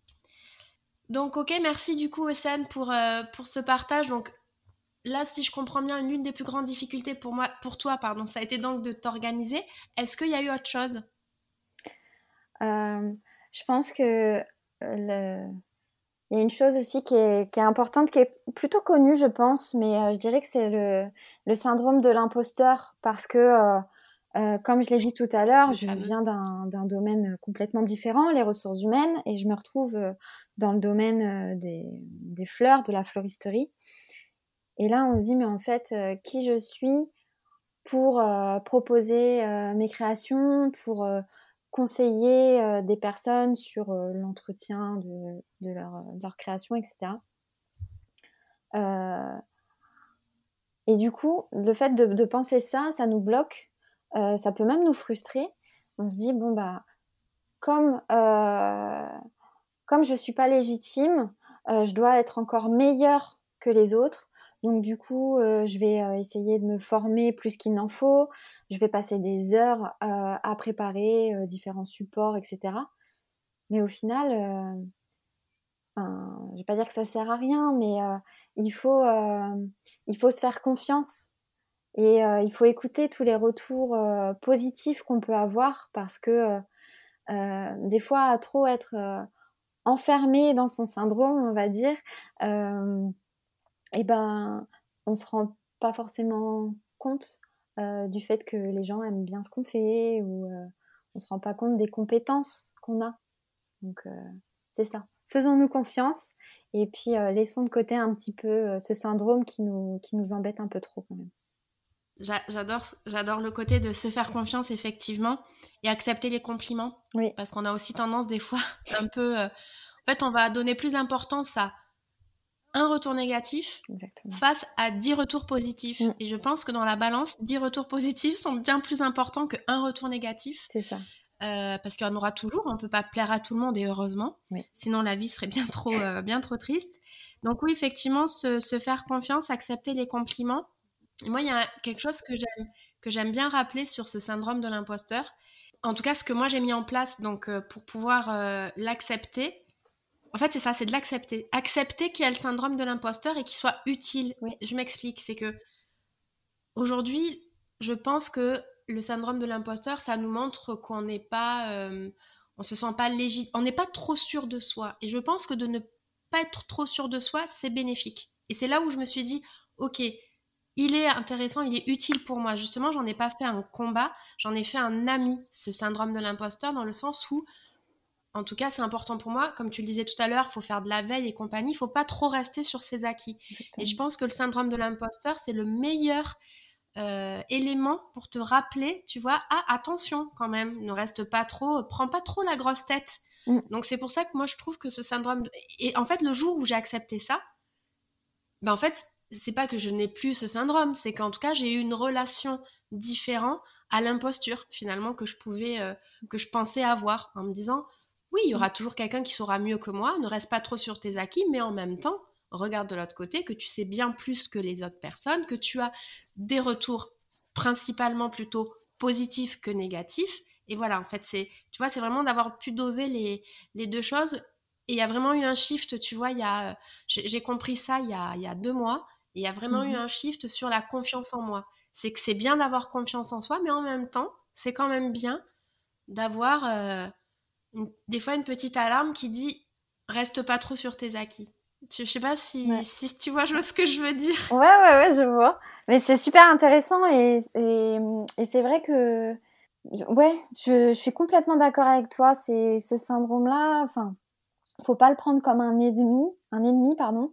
Donc, ok, merci du coup, Essène, pour, euh, pour ce partage. Donc, là, si je comprends bien, l'une des plus grandes difficultés pour moi, pour toi, pardon, ça a été donc de t'organiser. Est-ce qu'il y a eu autre chose? Euh, Je pense que euh, il y a une chose aussi qui est, importante, qui est plutôt connue, je pense, mais je dirais que c'est le, le, syndrome de l'imposteur, parce que euh, comme je l'ai dit tout à l'heure, je viens d'un domaine complètement différent, les ressources humaines, et je me retrouve euh, dans le domaine euh, des, fleurs, de la floristerie. Et là, on se dit, mais en fait, qui je suis pour proposer mes créations, pour conseiller des personnes sur l'entretien de, leur, création, etc. et du coup, le fait de penser ça, ça nous bloque euh, ça peut même nous frustrer. On se dit, bon, bah, comme, euh, comme je ne suis pas légitime, euh, je dois être encore meilleure que les autres. Donc du coup, je vais essayer de me former plus qu'il n'en faut. Je vais passer des heures à préparer différents supports, etc. Mais au final, je ne vais pas dire que ça sert à rien, mais il, faut, il faut se faire confiance et euh, il faut écouter tous les retours euh, positifs qu'on peut avoir parce que euh, des fois, trop être enfermé dans son syndrome, on va dire, et ben, on se rend pas forcément compte du fait que les gens aiment bien ce qu'on fait ou on se rend pas compte des compétences qu'on a. Donc c'est ça. Faisons-nous confiance et puis laissons de côté un petit peu ce syndrome qui nous, qui nous embête un peu trop quand même. J'adore, j'adore le côté de se faire confiance effectivement et accepter les compliments. Oui. Parce qu'on a aussi tendance des fois un peu. Euh, en fait, on va donner plus d'importance à un retour négatif face à 10 retours positifs. Mm. Et je pense que dans la balance, 10 retours positifs sont bien plus importants qu'un retour négatif. C'est ça. Euh, parce qu'il y en aura toujours, on ne peut pas plaire à tout le monde et heureusement, sinon la vie serait bien trop, euh, bien trop triste. Donc oui, effectivement, se, se, faire confiance, accepter les compliments, moi, il y a quelque chose que j'aime que j'aime bien rappeler sur ce syndrome de l'imposteur. En tout cas, ce que moi j'ai mis en place donc euh, pour pouvoir l'accepter. En fait, c'est ça, c'est de l'accepter. Accepter qu'il y a le syndrome de l'imposteur et qu'il soit utile. Je m'explique, c'est que aujourd'hui, je pense que le syndrome de l'imposteur, ça nous montre qu'on n'est pas, euh, on se sent pas légitime, on n'est pas trop sûr de soi. Et je pense que de ne pas être trop sûr de soi, c'est bénéfique. Et c'est là où je me suis dit, ok, il est intéressant, il est utile pour moi. Justement, j'en ai pas fait un combat, j'en ai fait un ami, ce syndrome de l'imposteur, dans le sens où, en tout cas, c'est important pour moi. Comme tu le disais tout à l'heure, il faut faire de la veille et compagnie, il faut pas trop rester sur ses acquis. Et je pense que le syndrome de l'imposteur, c'est le meilleur euh, élément pour te rappeler, tu vois, ah attention quand même, ne reste pas trop, prends pas trop la grosse tête. Mm. Donc c'est pour ça que moi je trouve que ce syndrome, et en fait le jour où j'ai accepté ça, ben en fait c'est pas que je n'ai plus ce syndrome, c'est qu'en tout cas j'ai eu une relation différente à l'imposture finalement que je pouvais, euh, que je pensais avoir en me disant oui il y aura toujours quelqu'un qui saura mieux que moi, ne reste pas trop sur tes acquis, mais en même temps regarde de l'autre côté que tu sais bien plus que les autres personnes, que tu as des retours principalement plutôt positifs que négatifs. Et voilà, en fait, c'est, tu vois, c'est vraiment d'avoir pu doser les, les deux choses. Et il y a vraiment eu un shift, tu vois, il y a, j'ai compris ça il y a, il y a deux mois il y a vraiment eu mmh un shift sur la confiance en moi. C'est que c'est bien d'avoir confiance en soi, mais en même temps, c'est quand même bien d'avoir euh, des fois une petite alarme qui dit reste pas trop sur tes acquis. Je sais pas si, si tu vois, ce que je veux dire. Ouais, ouais, ouais, je vois. Mais c'est super intéressant et, et, c'est vrai que, ouais, je, je suis complètement d'accord avec toi. C'est ce syndrome-là, enfin, faut pas le prendre comme un ennemi, un ennemi, pardon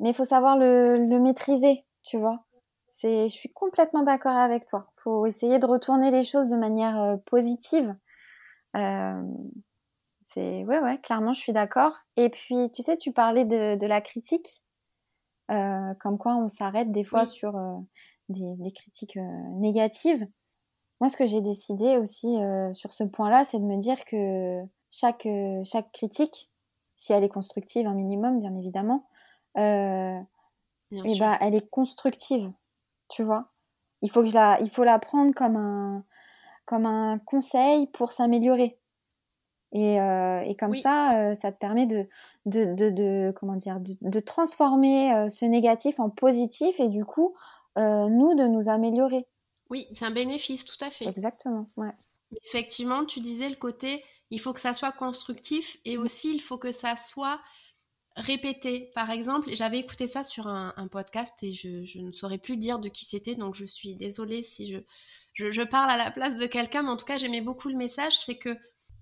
mais il faut savoir le, maîtriser, tu vois. C'est, je suis complètement d'accord avec toi. Il faut essayer de retourner les choses de manière euh, positive. Euh, c'est ouais, ouais, clairement, je suis d'accord. Et puis, tu sais, tu parlais de, la critique, euh, comme quoi on s'arrête des fois sur des, des, critiques négatives. Moi, ce que j'ai décidé aussi sur ce point-là, c'est de me dire que chaque, chaque critique, si elle est constructive, un minimum, bien évidemment, et bah, elle est constructive, tu vois. Il faut que je la, il faut la prendre comme un, comme un conseil pour s'améliorer. Et, et, comme ça, ça te permet de, de, de, de comment dire, de, transformer ce négatif en positif et du coup, nous, de nous améliorer. Oui, c'est un bénéfice, tout à fait. Exactement, ouais. Effectivement, tu disais le côté, il faut que ça soit constructif et mmh. aussi il faut que ça soit répété. Par exemple, j'avais écouté ça sur un, podcast et je, ne saurais plus dire de qui c'était, donc je suis désolée si je, je, parle à la place de quelqu'un, mais en tout cas j'aimais beaucoup le message, c'est que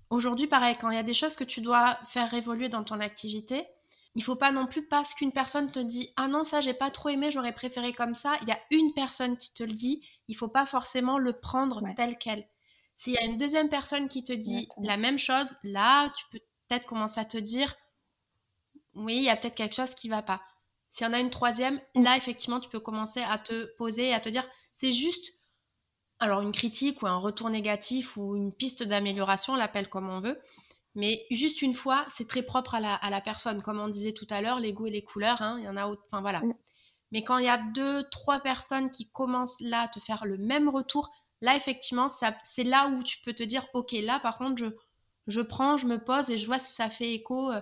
aujourd'hui, pareil, quand il y a des choses que tu dois faire évoluer dans ton activité, il faut pas non plus parce qu'une personne te dit ah non ça j'ai pas trop aimé j'aurais préféré comme ça il y a une personne qui te le dit il faut pas forcément le prendre tel quel. S'il y a une deuxième personne qui te dit la même chose là tu peux peut-être commencer à te dire oui il y a peut-être quelque chose qui va pas s'il y en a une troisième là effectivement tu peux commencer à te poser et à te dire c'est juste alors une critique ou un retour négatif ou une piste d'amélioration on l'appelle comme on veut mais juste une fois, c'est très propre à la, personne. Comme on disait tout à l'heure, les goûts et les couleurs, hein, il y en a autre. Enfin voilà. Mm. Mais quand il y a deux, trois personnes qui commencent là à te faire le même retour, là effectivement, c'est là où tu peux te dire, ok, là par contre, je, je prends, je me pose et je vois si ça fait écho. Euh,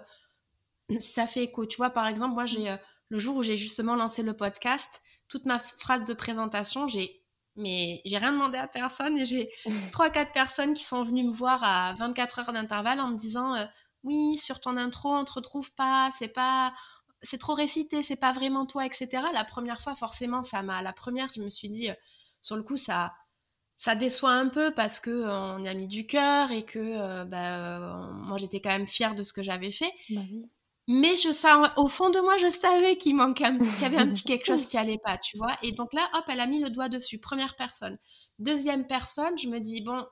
si ça fait écho. Tu vois, par exemple, moi, j'ai euh, le jour où j'ai justement lancé le podcast, toute ma phrase de présentation, j'ai mais j'ai rien demandé à personne et j'ai trois quatre personnes qui sont venues me voir à 24 heures d'intervalle en me disant euh, oui sur ton intro on te retrouve pas c'est pas c'est trop récité c'est pas vraiment toi etc la première fois forcément ça m'a la première je me suis dit euh, sur le coup ça ça déçoit un peu parce que on y a mis du cœur et que euh, bah, moi j'étais quand même fière de ce que j'avais fait. Bah mais je au fond de moi, je savais qu'il manquait, qu'il y avait un petit quelque chose qui allait pas, tu vois. Et donc là, hop, elle a mis le doigt dessus. Première personne. Deuxième personne, je me dis, bon,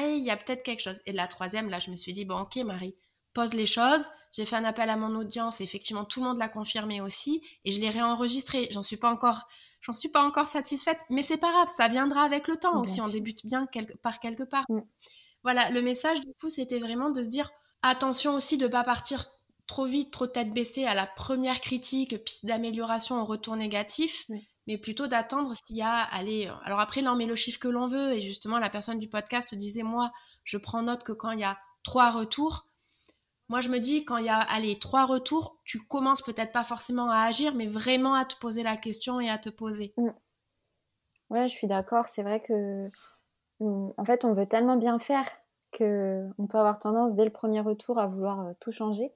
il y a peut-être quelque chose. Et la troisième, là, je me suis dit, bon, ok, Marie, pose les choses. J'ai fait un appel à mon audience. Et effectivement, tout le monde l'a confirmé aussi. Et je l'ai réenregistré. J'en suis pas encore, j'en suis pas encore satisfaite. Mais c'est pas grave, ça viendra avec le temps aussi. On débute bien quelque, par quelque part. Mm. Voilà, le message, du coup, c'était vraiment de se dire, attention aussi de pas partir trop vite, trop tête baissée à la première critique, piste d'amélioration en retour négatif, mais plutôt d'attendre s'il y a, allez, alors après là on met le chiffre que l'on veut, et justement la personne du podcast disait, moi, je prends note que quand il y a trois retours, moi je me dis, quand il y a, allez, trois retours, tu commences peut-être pas forcément à agir, mais vraiment à te poser la question et à te poser. Mm. Ouais, je suis d'accord, c'est vrai que, en fait, on veut tellement bien faire que on peut avoir tendance dès le premier retour à vouloir euh, tout changer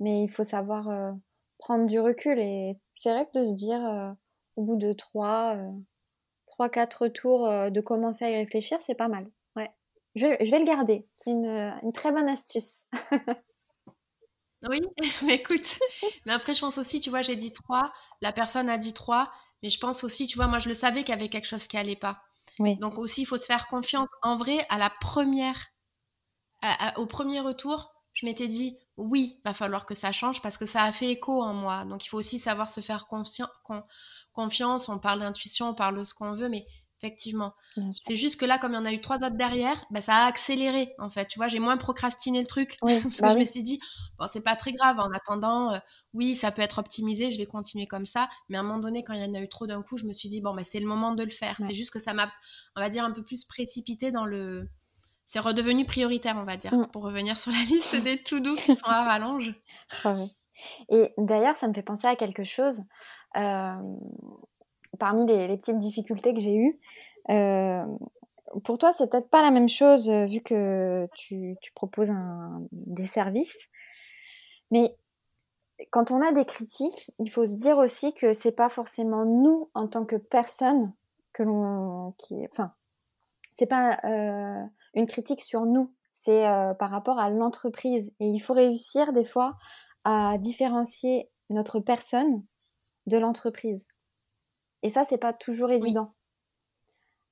mais il faut savoir euh, prendre du recul et c'est vrai que de se dire euh, au bout de trois, euh, trois quatre tours de commencer à y réfléchir, c'est pas mal. Ouais. Je, je, vais le garder. C'est une, une très bonne astuce. oui, mais écoute, mais après je pense aussi, tu vois, j'ai dit trois, la personne a dit trois, mais je pense aussi, tu vois, moi je le savais qu'il y avait quelque chose qui allait pas. Oui. Donc aussi, il faut se faire confiance. En vrai, à la première, au premier retour, je m'étais dit, oui, va falloir que ça change parce que ça a fait écho en moi. Donc il faut aussi savoir se faire confiance. On parle d'intuition, on parle de ce qu'on veut, mais effectivement, c'est juste que là, comme il y en a eu trois autres derrière, bah, ça a accéléré en fait. Tu vois, j'ai moins procrastiné le truc parce que bah je me suis dit, bon, c'est pas très grave. En attendant, euh, oui, ça peut être optimisé, je vais continuer comme ça. Mais à un moment donné, quand il y en a eu trop d'un coup, je me suis dit, bon, bah, c'est le moment de le faire. C'est juste que ça m'a, on va dire, un peu plus précipité dans le c'est redevenu prioritaire, on va dire, mm. pour revenir sur la liste des tout doux qui sont à rallonge. Ah Et d'ailleurs, ça me fait penser à quelque chose. Euh, parmi les, petites difficultés que j'ai eues, euh, pour toi, c'est peut-être pas la même chose euh, vu que tu, proposes des services. Mais quand on a des critiques, il faut se dire aussi que c'est pas forcément nous en tant que personne que l'on qui enfin c'est pas une critique sur nous, c'est euh, par rapport à l'entreprise. Et il faut réussir des fois à différencier notre personne de l'entreprise. Et ça, c'est pas toujours évident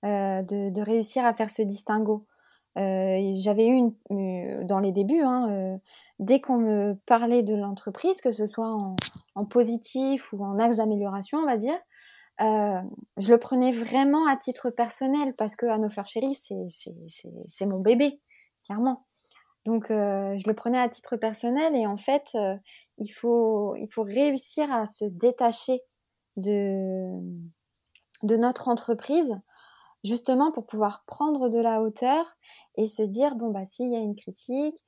euh, de, réussir à faire ce distinguo. Euh, j'avais eu une, dans les débuts, hein, dès qu'on me parlait de l'entreprise, que ce soit en, en, positif ou en axe d'amélioration, on va dire, euh, je le prenais vraiment à titre personnel parce que Anne Fleur Chérie, c'est mon bébé, clairement. Donc, je le prenais à titre personnel et en fait, il, faut, il faut réussir à se détacher de, de notre entreprise, justement pour pouvoir prendre de la hauteur et se dire, bon, bah, s'il y a une critique,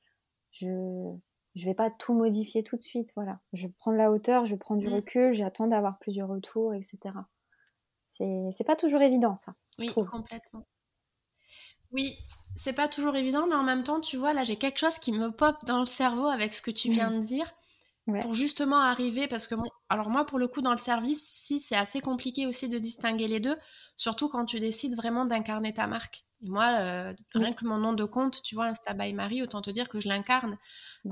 je je vais pas tout modifier tout de suite, voilà. Je prends de la hauteur, je prends du mmh. recul, j'attends d'avoir plusieurs retours, etc. C'est pas toujours évident, ça. Oui, complètement. Oui, c'est pas toujours évident, mais en même temps, tu vois, là, j'ai quelque chose qui me pop dans le cerveau avec ce que tu viens de dire. Pour justement arriver, parce que, bon, alors moi, pour le coup, dans le service, si c'est assez compliqué aussi de distinguer les deux, surtout quand tu décides vraiment d'incarner ta marque. Et moi, euh, rien que mon nom de compte, tu vois, Insta by Marie, autant te dire que je l'incarne.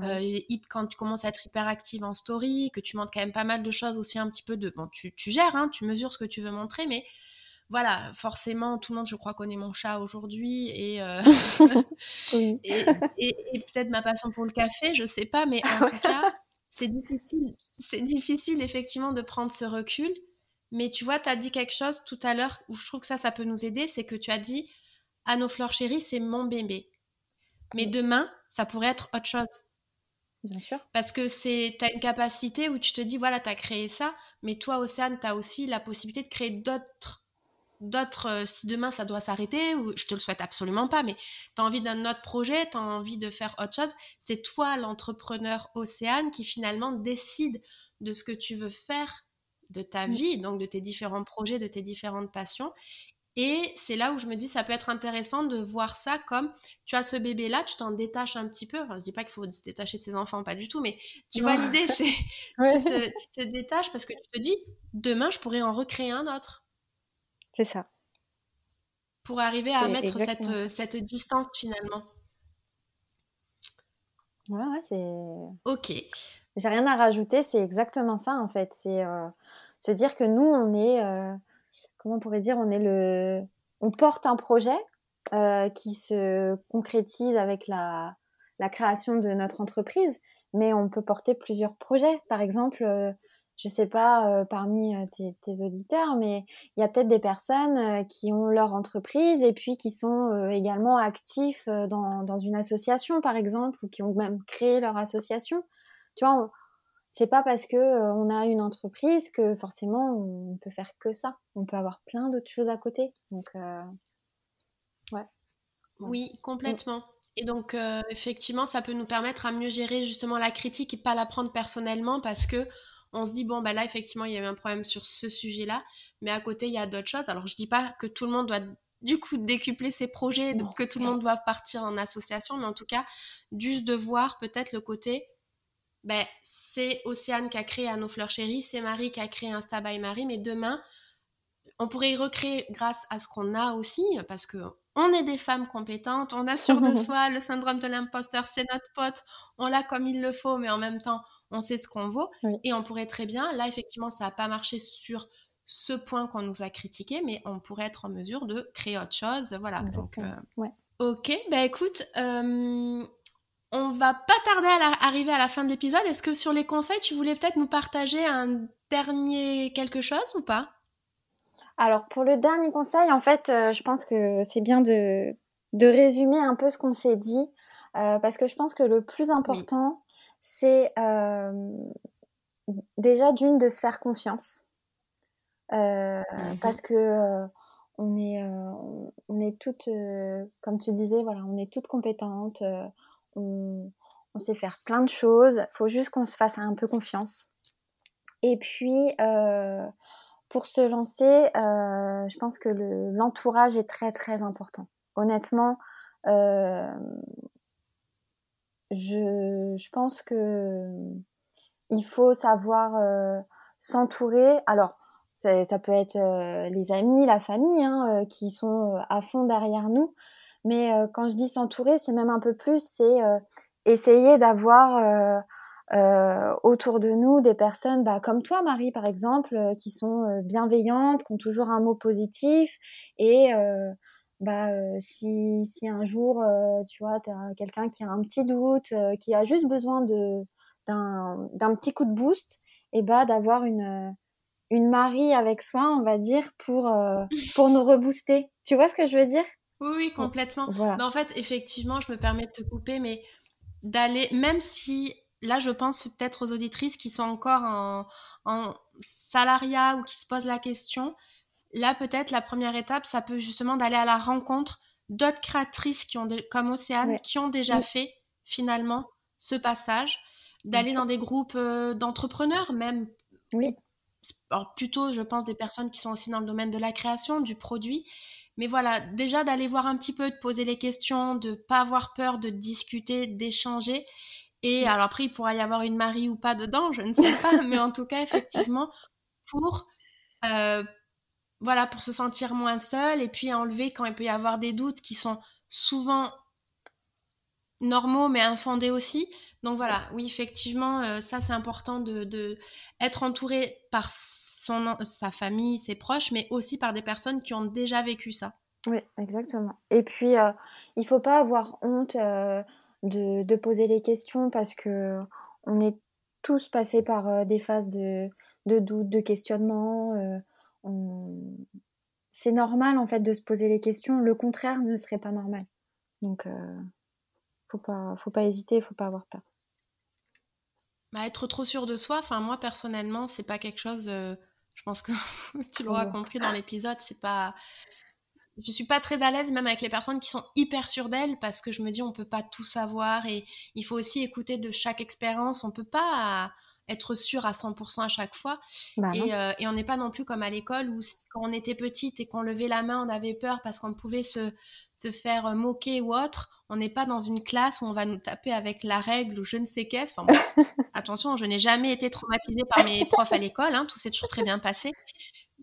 Euh, quand tu commences à être hyper active en story, que tu montres quand même pas mal de choses aussi un petit peu de... Bon, tu, tu gères, hein, tu mesures ce que tu veux montrer, mais voilà, forcément, tout le monde, je crois, connaît mon chat aujourd'hui et, euh, et, peut-être ma passion pour le café, je sais pas, mais en tout cas, c'est difficile, c'est difficile effectivement de prendre ce recul. Mais tu vois, tu as dit quelque chose tout à l'heure où je trouve que ça, ça peut nous aider, c'est que tu as dit, à nos fleurs chéries, c'est mon bébé. Mais demain, ça pourrait être autre chose. Bien sûr. Parce que c'est, as une capacité où tu te dis, voilà, tu as créé ça, mais toi, Océane, tu as aussi la possibilité de créer d'autres d'autres, euh, si demain ça doit s'arrêter, ou je te le souhaite absolument pas, mais tu as envie d'un autre projet, tu as envie de faire autre chose, c'est toi l'entrepreneur Océane qui finalement décide de ce que tu veux faire de ta vie, donc de tes différents projets, de tes différentes passions. Et c'est là où je me dis, ça peut être intéressant de voir ça comme, tu as ce bébé-là, tu t'en détaches un petit peu. Enfin, je dis pas qu'il faut se détacher de ses enfants, pas du tout, mais tu vois, l'idée, c'est, tu, te, tu te détaches parce que tu te dis, demain, je pourrais en recréer un autre. C'est ça. Pour arriver à mettre cette, cette, distance finalement. Ouais, ouais, c'est. Ok. J'ai rien à rajouter, c'est exactement ça en fait. C'est euh, se dire que nous, on est. Euh, comment on pourrait dire On est le. On porte un projet euh, qui se concrétise avec la, la création de notre entreprise, mais on peut porter plusieurs projets. Par exemple, je sais pas euh, parmi euh, tes, auditeurs, mais il y a peut-être des personnes euh, qui ont leur entreprise et puis qui sont également actifs dans, dans, une association, par exemple, ou qui ont même créé leur association. Tu vois, c'est pas parce que on a une entreprise que forcément on peut faire que ça. On peut avoir plein d'autres choses à côté. Donc, ouais. Oui, complètement. Et donc, effectivement, ça peut nous permettre à mieux gérer justement la critique et pas la prendre personnellement parce que on se dit bon bah là effectivement il y a eu un problème sur ce sujet-là, mais à côté il y a d'autres choses. Alors je dis pas que tout le monde doit du coup décupler ses projets, que tout le monde doit partir en association, mais en tout cas juste de voir peut-être le côté ben, c'est Océane qui a créé À nos fleurs chéries, c'est Marie qui a créé Insta by Marie, mais demain, on pourrait y recréer grâce à ce qu'on a aussi, parce que on est des femmes compétentes, on a sur de soi le syndrome de l'imposteur, c'est notre pote, on l'a comme il le faut, mais en même temps, on sait ce qu'on vaut. Et on pourrait très bien, là effectivement, ça n'a pas marché sur ce point qu'on nous a critiqué, mais on pourrait être en mesure de créer autre chose. Voilà. Donc, euh, Ok, bah écoute, euh, on va pas tarder à arriver à la fin de l'épisode. Est-ce que sur les conseils, tu voulais peut-être nous partager un dernier quelque chose ou pas? Alors pour le dernier conseil, en fait, euh, je pense que c'est bien de, de résumer un peu ce qu'on s'est dit, parce que je pense que le plus important, c'est euh, déjà d'une de se faire confiance. Euh, mmh parce que euh, on est, on est toutes, comme tu disais, voilà, on est toutes compétentes, on, on, sait faire plein de choses, il faut juste qu'on se fasse un peu confiance. Et puis, pour se lancer, je pense que l'entourage est très très important. Honnêtement, je, pense que il faut savoir euh, s'entourer. Alors, ça peut être euh, les amis, la famille, hein, euh, qui sont à fond derrière nous. Mais quand je dis s'entourer, c'est même un peu plus, c'est essayer d'avoir autour de nous des personnes bah, comme toi, Marie, par exemple, qui sont bienveillantes, qui ont toujours un mot positif et bah, si, si un jour, tu vois, tu as quelqu'un qui a un petit doute, qui a juste besoin de, d'un, petit coup de boost, et bah, d'avoir une, une Marie avec soi, on va dire, pour, pour nous rebooster. Tu vois ce que je veux dire? Oui, oui, complètement. Bah, en fait, effectivement, je me permets de te couper, mais d'aller, même si là, je pense peut-être aux auditrices qui sont encore en, en, salariat ou qui se posent la question. Là, peut-être la première étape, ça peut justement d'aller à la rencontre d'autres créatrices qui ont comme Océane, qui ont déjà fait finalement ce passage, d'aller dans des groupes euh, d'entrepreneurs même. Oui. Alors plutôt, je pense, des personnes qui sont aussi dans le domaine de la création, du produit. Mais voilà, déjà d'aller voir un petit peu, de poser les questions, de pas avoir peur de discuter, d'échanger. Et alors après, il pourra y avoir une Marie ou pas dedans, je ne sais pas, mais en tout cas, effectivement, pour euh, voilà, pour se sentir moins seul et puis enlever quand il peut y avoir des doutes qui sont souvent normaux mais infondés aussi. Donc voilà, oui, effectivement, euh, ça c'est important de, être entouré par son, sa famille, ses proches, mais aussi par des personnes qui ont déjà vécu ça. Oui, exactement. Et puis, euh, il faut pas avoir honte de, poser les questions parce que on est tous passés par euh, des phases de, de doute, de questionnement. Euh, c'est normal en fait de se poser les questions. Le contraire ne serait pas normal. Donc, euh, faut pas, faut pas hésiter, faut pas avoir peur. Bah, être trop sûr de soi. Enfin, moi personnellement, c'est pas quelque chose. je pense que tu l'auras compris dans l'épisode. C'est pas je suis pas très à l'aise même avec les personnes qui sont hyper sûres d'elles parce que je me dis on peut pas tout savoir et il faut aussi écouter de chaque expérience. On peut pas être sûr à 100% à chaque fois. Bah euh, et, on n'est pas non plus comme à l'école où quand on était petite et qu'on levait la main, on avait peur parce qu'on pouvait se, se faire moquer ou autre. On n'est pas dans une classe où on va nous taper avec la règle ou je ne sais qu'est-ce. Enfin, attention, je n'ai jamais été traumatisée par mes profs à l'école. Hein, tout s'est toujours très bien passé.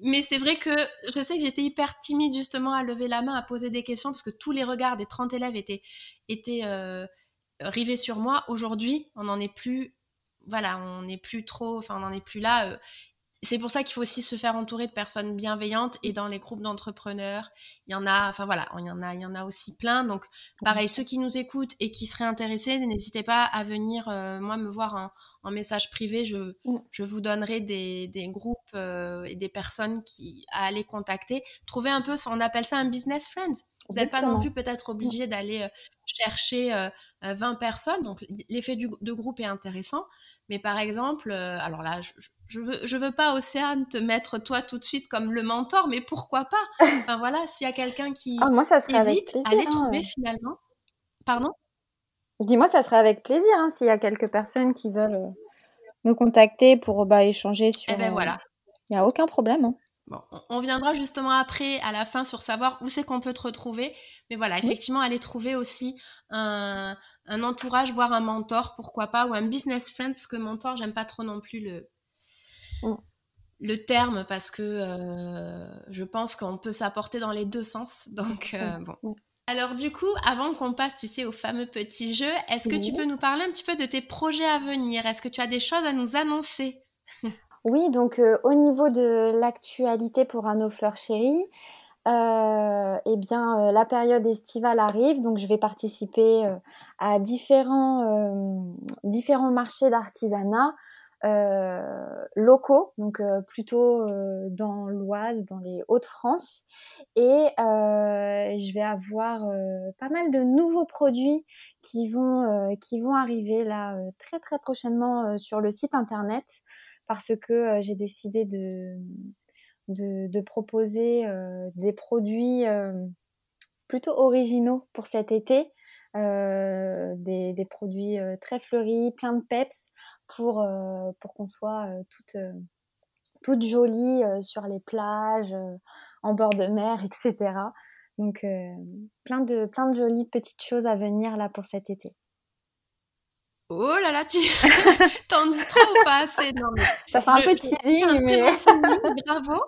Mais c'est vrai que je sais que j'étais hyper timide justement à lever la main, à poser des questions, parce que tous les regards des 30 élèves étaient, étaient euh, rivés sur moi. Aujourd'hui, on n'en est plus, voilà, on n'est plus trop, enfin, on n'en est plus là. Euh, c'est pour ça qu'il faut aussi se faire entourer de personnes bienveillantes et dans les groupes d'entrepreneurs, il y en a, enfin voilà, il y en a, il y en a aussi plein. Donc pareil, ceux qui nous écoutent et qui seraient intéressés, n'hésitez pas à venir euh, moi me voir en, message privé. Je, je vous donnerai des, des groupes euh, et des personnes qui à aller contacter. Trouver un peu, on appelle ça un business friend. Vous n'êtes pas non plus peut-être obligé d'aller euh, chercher 20 personnes. Donc l'effet de groupe est intéressant. Mais par exemple, alors là, je, je veux, je veux pas, Océane, te mettre toi tout de suite comme le mentor, mais pourquoi pas? Enfin voilà, s'il y a quelqu'un qui ah, moi, ça hésite à les trouver hein. finalement. Pardon? Je dis moi, ça serait avec plaisir hein, s'il y a quelques personnes qui veulent euh, me contacter pour bah, échanger sur. Eh ben voilà. Il n'y a aucun problème. Hein. Bon, on viendra justement après, à la fin, sur savoir où c'est qu'on peut te retrouver. Mais voilà, effectivement, aller trouver aussi un, un entourage, voire un mentor, pourquoi pas, ou un business friend, parce que mentor, j'aime pas trop non plus le, le terme parce que euh, je pense qu'on peut s'apporter dans les deux sens. Donc, euh, bon. Alors du coup, avant qu'on passe, tu sais, au fameux petit jeu, est-ce que tu peux nous parler un petit peu de tes projets à venir? Est-ce que tu as des choses à nous annoncer? Oui, donc euh, au niveau de l'actualité pour un fleurs chéries, eh bien, la période estivale arrive, donc je vais participer à différents, différents marchés d'artisanat euh, locaux, donc euh, plutôt euh, dans l'Oise, dans les Hauts-de-France. Et je vais avoir pas mal de nouveaux produits qui vont, qui vont arriver là très très prochainement sur le site internet parce que j'ai décidé de, proposer des produits plutôt originaux pour cet été. Des, produits très fleuris, plein de peps, pour, qu'on soit euh, toute, euh, toute jolie sur les plages, en bord de mer, etc. Donc plein, de, plein de jolies petites choses à venir là pour cet été. Oh là là, tu t'en dis trop ou pas assez? Non, mais Ça fait un peu de teasing, mais... bravo.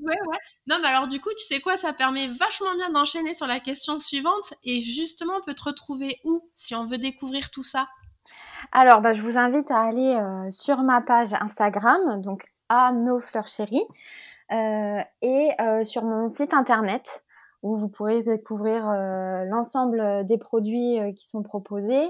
Ouais, ouais. Non, mais alors du coup, tu sais quoi, ça permet vachement bien d'enchaîner sur la question suivante. Et justement, on peut te retrouver où si on veut découvrir tout ça? Alors, bah, je vous invite à aller euh, sur ma page Instagram, donc à nos fleurs chéries, euh, et euh, sur mon site internet où vous pourrez découvrir l'ensemble des produits qui sont proposés.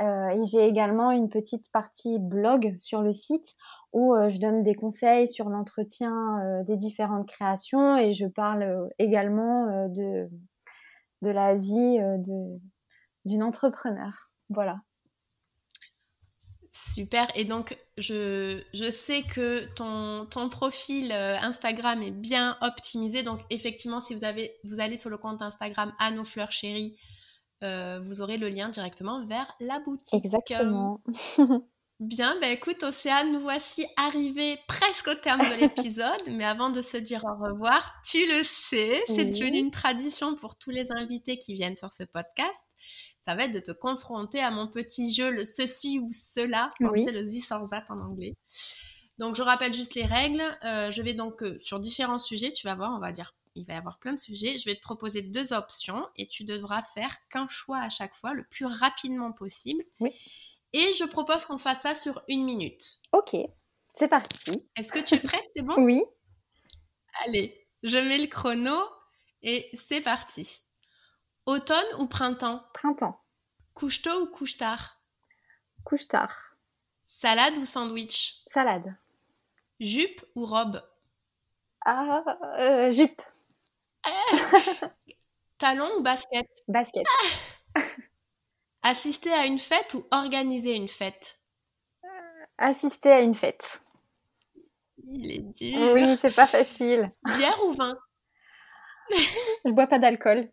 Et j'ai également une petite partie blog sur le site où je donne des conseils sur l'entretien des différentes créations et je parle également de, de la vie d'une entrepreneur. Voilà. Super. Et donc, je, je sais que ton, ton profil euh, Instagram est bien optimisé. Donc, effectivement, si vous, avez, vous allez sur le compte Instagram à nos fleurs chéries, euh, vous aurez le lien directement vers la boutique. Exactement. Bien, ben écoute, Océane, nous voici arrivés presque au terme de l'épisode, mais avant de se dire au revoir, tu le sais, c'est devenu une tradition pour tous les invités qui viennent sur ce podcast. Ça va être de te confronter à mon petit jeu, le ceci ou cela, c'est le this or that en anglais. Donc, je rappelle juste les règles. Euh, je vais donc euh, sur différents sujets, tu vas voir, on va dire, il va y avoir plein de sujets. Je vais te proposer deux options et tu devras faire qu'un choix à chaque fois, le plus rapidement possible. Oui. Et je propose qu'on fasse ça sur une minute. Ok, c'est parti. Est-ce que tu es prête? C'est bon? Oui. Allez, je mets le chrono et c'est parti. Automne ou printemps? Printemps. Couche tôt ou couche tard? Couche tard. Salade ou sandwich? Salade. Jupe ou robe? Ah, euh, jupe. Talon ou basket? Basket. Assister à une fête ou organiser une fête? Assister à une fête. Il est dur. Oui, c'est pas facile. Bière ou vin? Je bois pas d'alcool.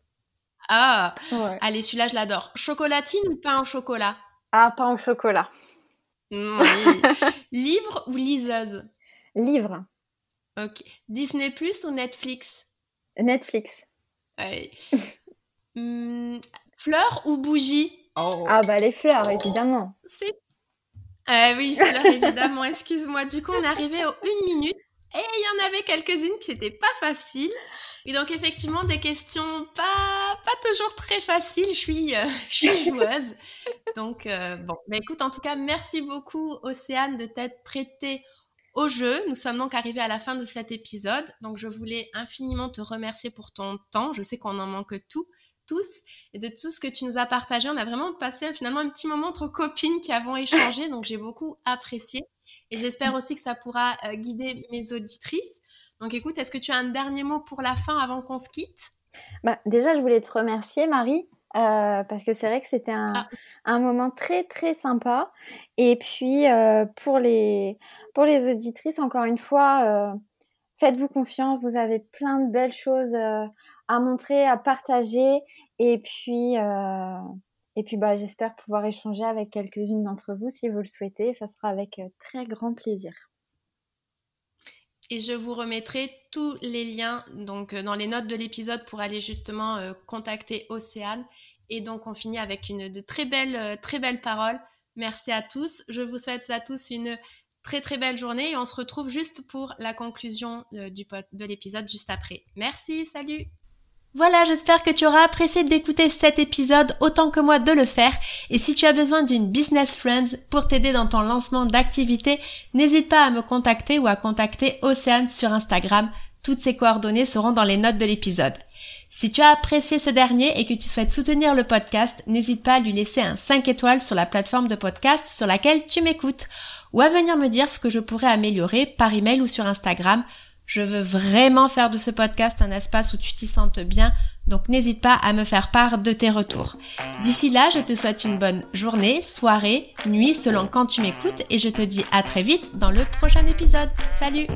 Ah Allez, celui-là, je l'adore. Chocolatine ou pain au chocolat? Ah, pain au chocolat. Oui. Livre ou liseuse? Livre. Ok. Disney Plus ou Netflix? Netflix. Ouais. Hum, fleurs ou bougie Oh. Ah bah les fleurs, évidemment. C'est... Ah oui, fleurs, évidemment. Excuse-moi. Du coup, on est arrivé aux une minute. Et il y en avait quelques-unes qui n'étaient pas faciles. Et donc, effectivement, des questions pas, pas toujours très faciles. Je suis, euh, je suis joueuse. Donc, euh, bon. Mais écoute, en tout cas, merci beaucoup, Océane, de t'être prêtée au jeu. Nous sommes donc arrivés à la fin de cet épisode. Donc, je voulais infiniment te remercier pour ton temps. Je sais qu'on en manque tout tous et de tout ce que tu nous as partagé. On a vraiment passé finalement un petit moment entre copines qui avons échangé, donc j'ai beaucoup apprécié et j'espère aussi que ça pourra euh, guider mes auditrices. Donc écoute, est-ce que tu as un dernier mot pour la fin avant qu'on se quitte? Bah, Déjà, je voulais te remercier Marie. Euh, parce que c'est vrai que c'était un, ah. un, moment très très sympa et puis euh, pour les pour les auditrices encore une fois faites-vous confiance vous avez plein de belles choses à montrer, à partager. Et puis, euh, et puis bah, j'espère pouvoir échanger avec quelques-unes d'entre vous si vous le souhaitez. Ça sera avec euh, très grand plaisir. Et je vous remettrai tous les liens donc euh, dans les notes de l'épisode pour aller justement contacter Océane. Et donc on finit avec une de très belles très belles paroles. Merci à tous. Je vous souhaite à tous une très très belle journée et on se retrouve juste pour la conclusion de l'épisode juste après. Merci, salut voilà, j'espère que tu auras apprécié d'écouter cet épisode autant que moi de le faire. Et si tu as besoin d'une business friends pour t'aider dans ton lancement d'activité, n'hésite pas à me contacter ou à contacter Océane sur Instagram. Toutes ces coordonnées seront dans les notes de l'épisode. Si tu as apprécié ce dernier et que tu souhaites soutenir le podcast, n'hésite pas à lui laisser un 5 étoiles sur la plateforme de podcast sur laquelle tu m'écoutes ou à venir me dire ce que je pourrais améliorer par email ou sur Instagram je veux vraiment faire de ce podcast un espace où tu t'y sentes bien, donc n'hésite pas à me faire part de tes retours. D'ici là, je te souhaite une bonne journée, soirée, nuit selon quand tu m'écoutes et je te dis à très vite dans le prochain épisode. Salut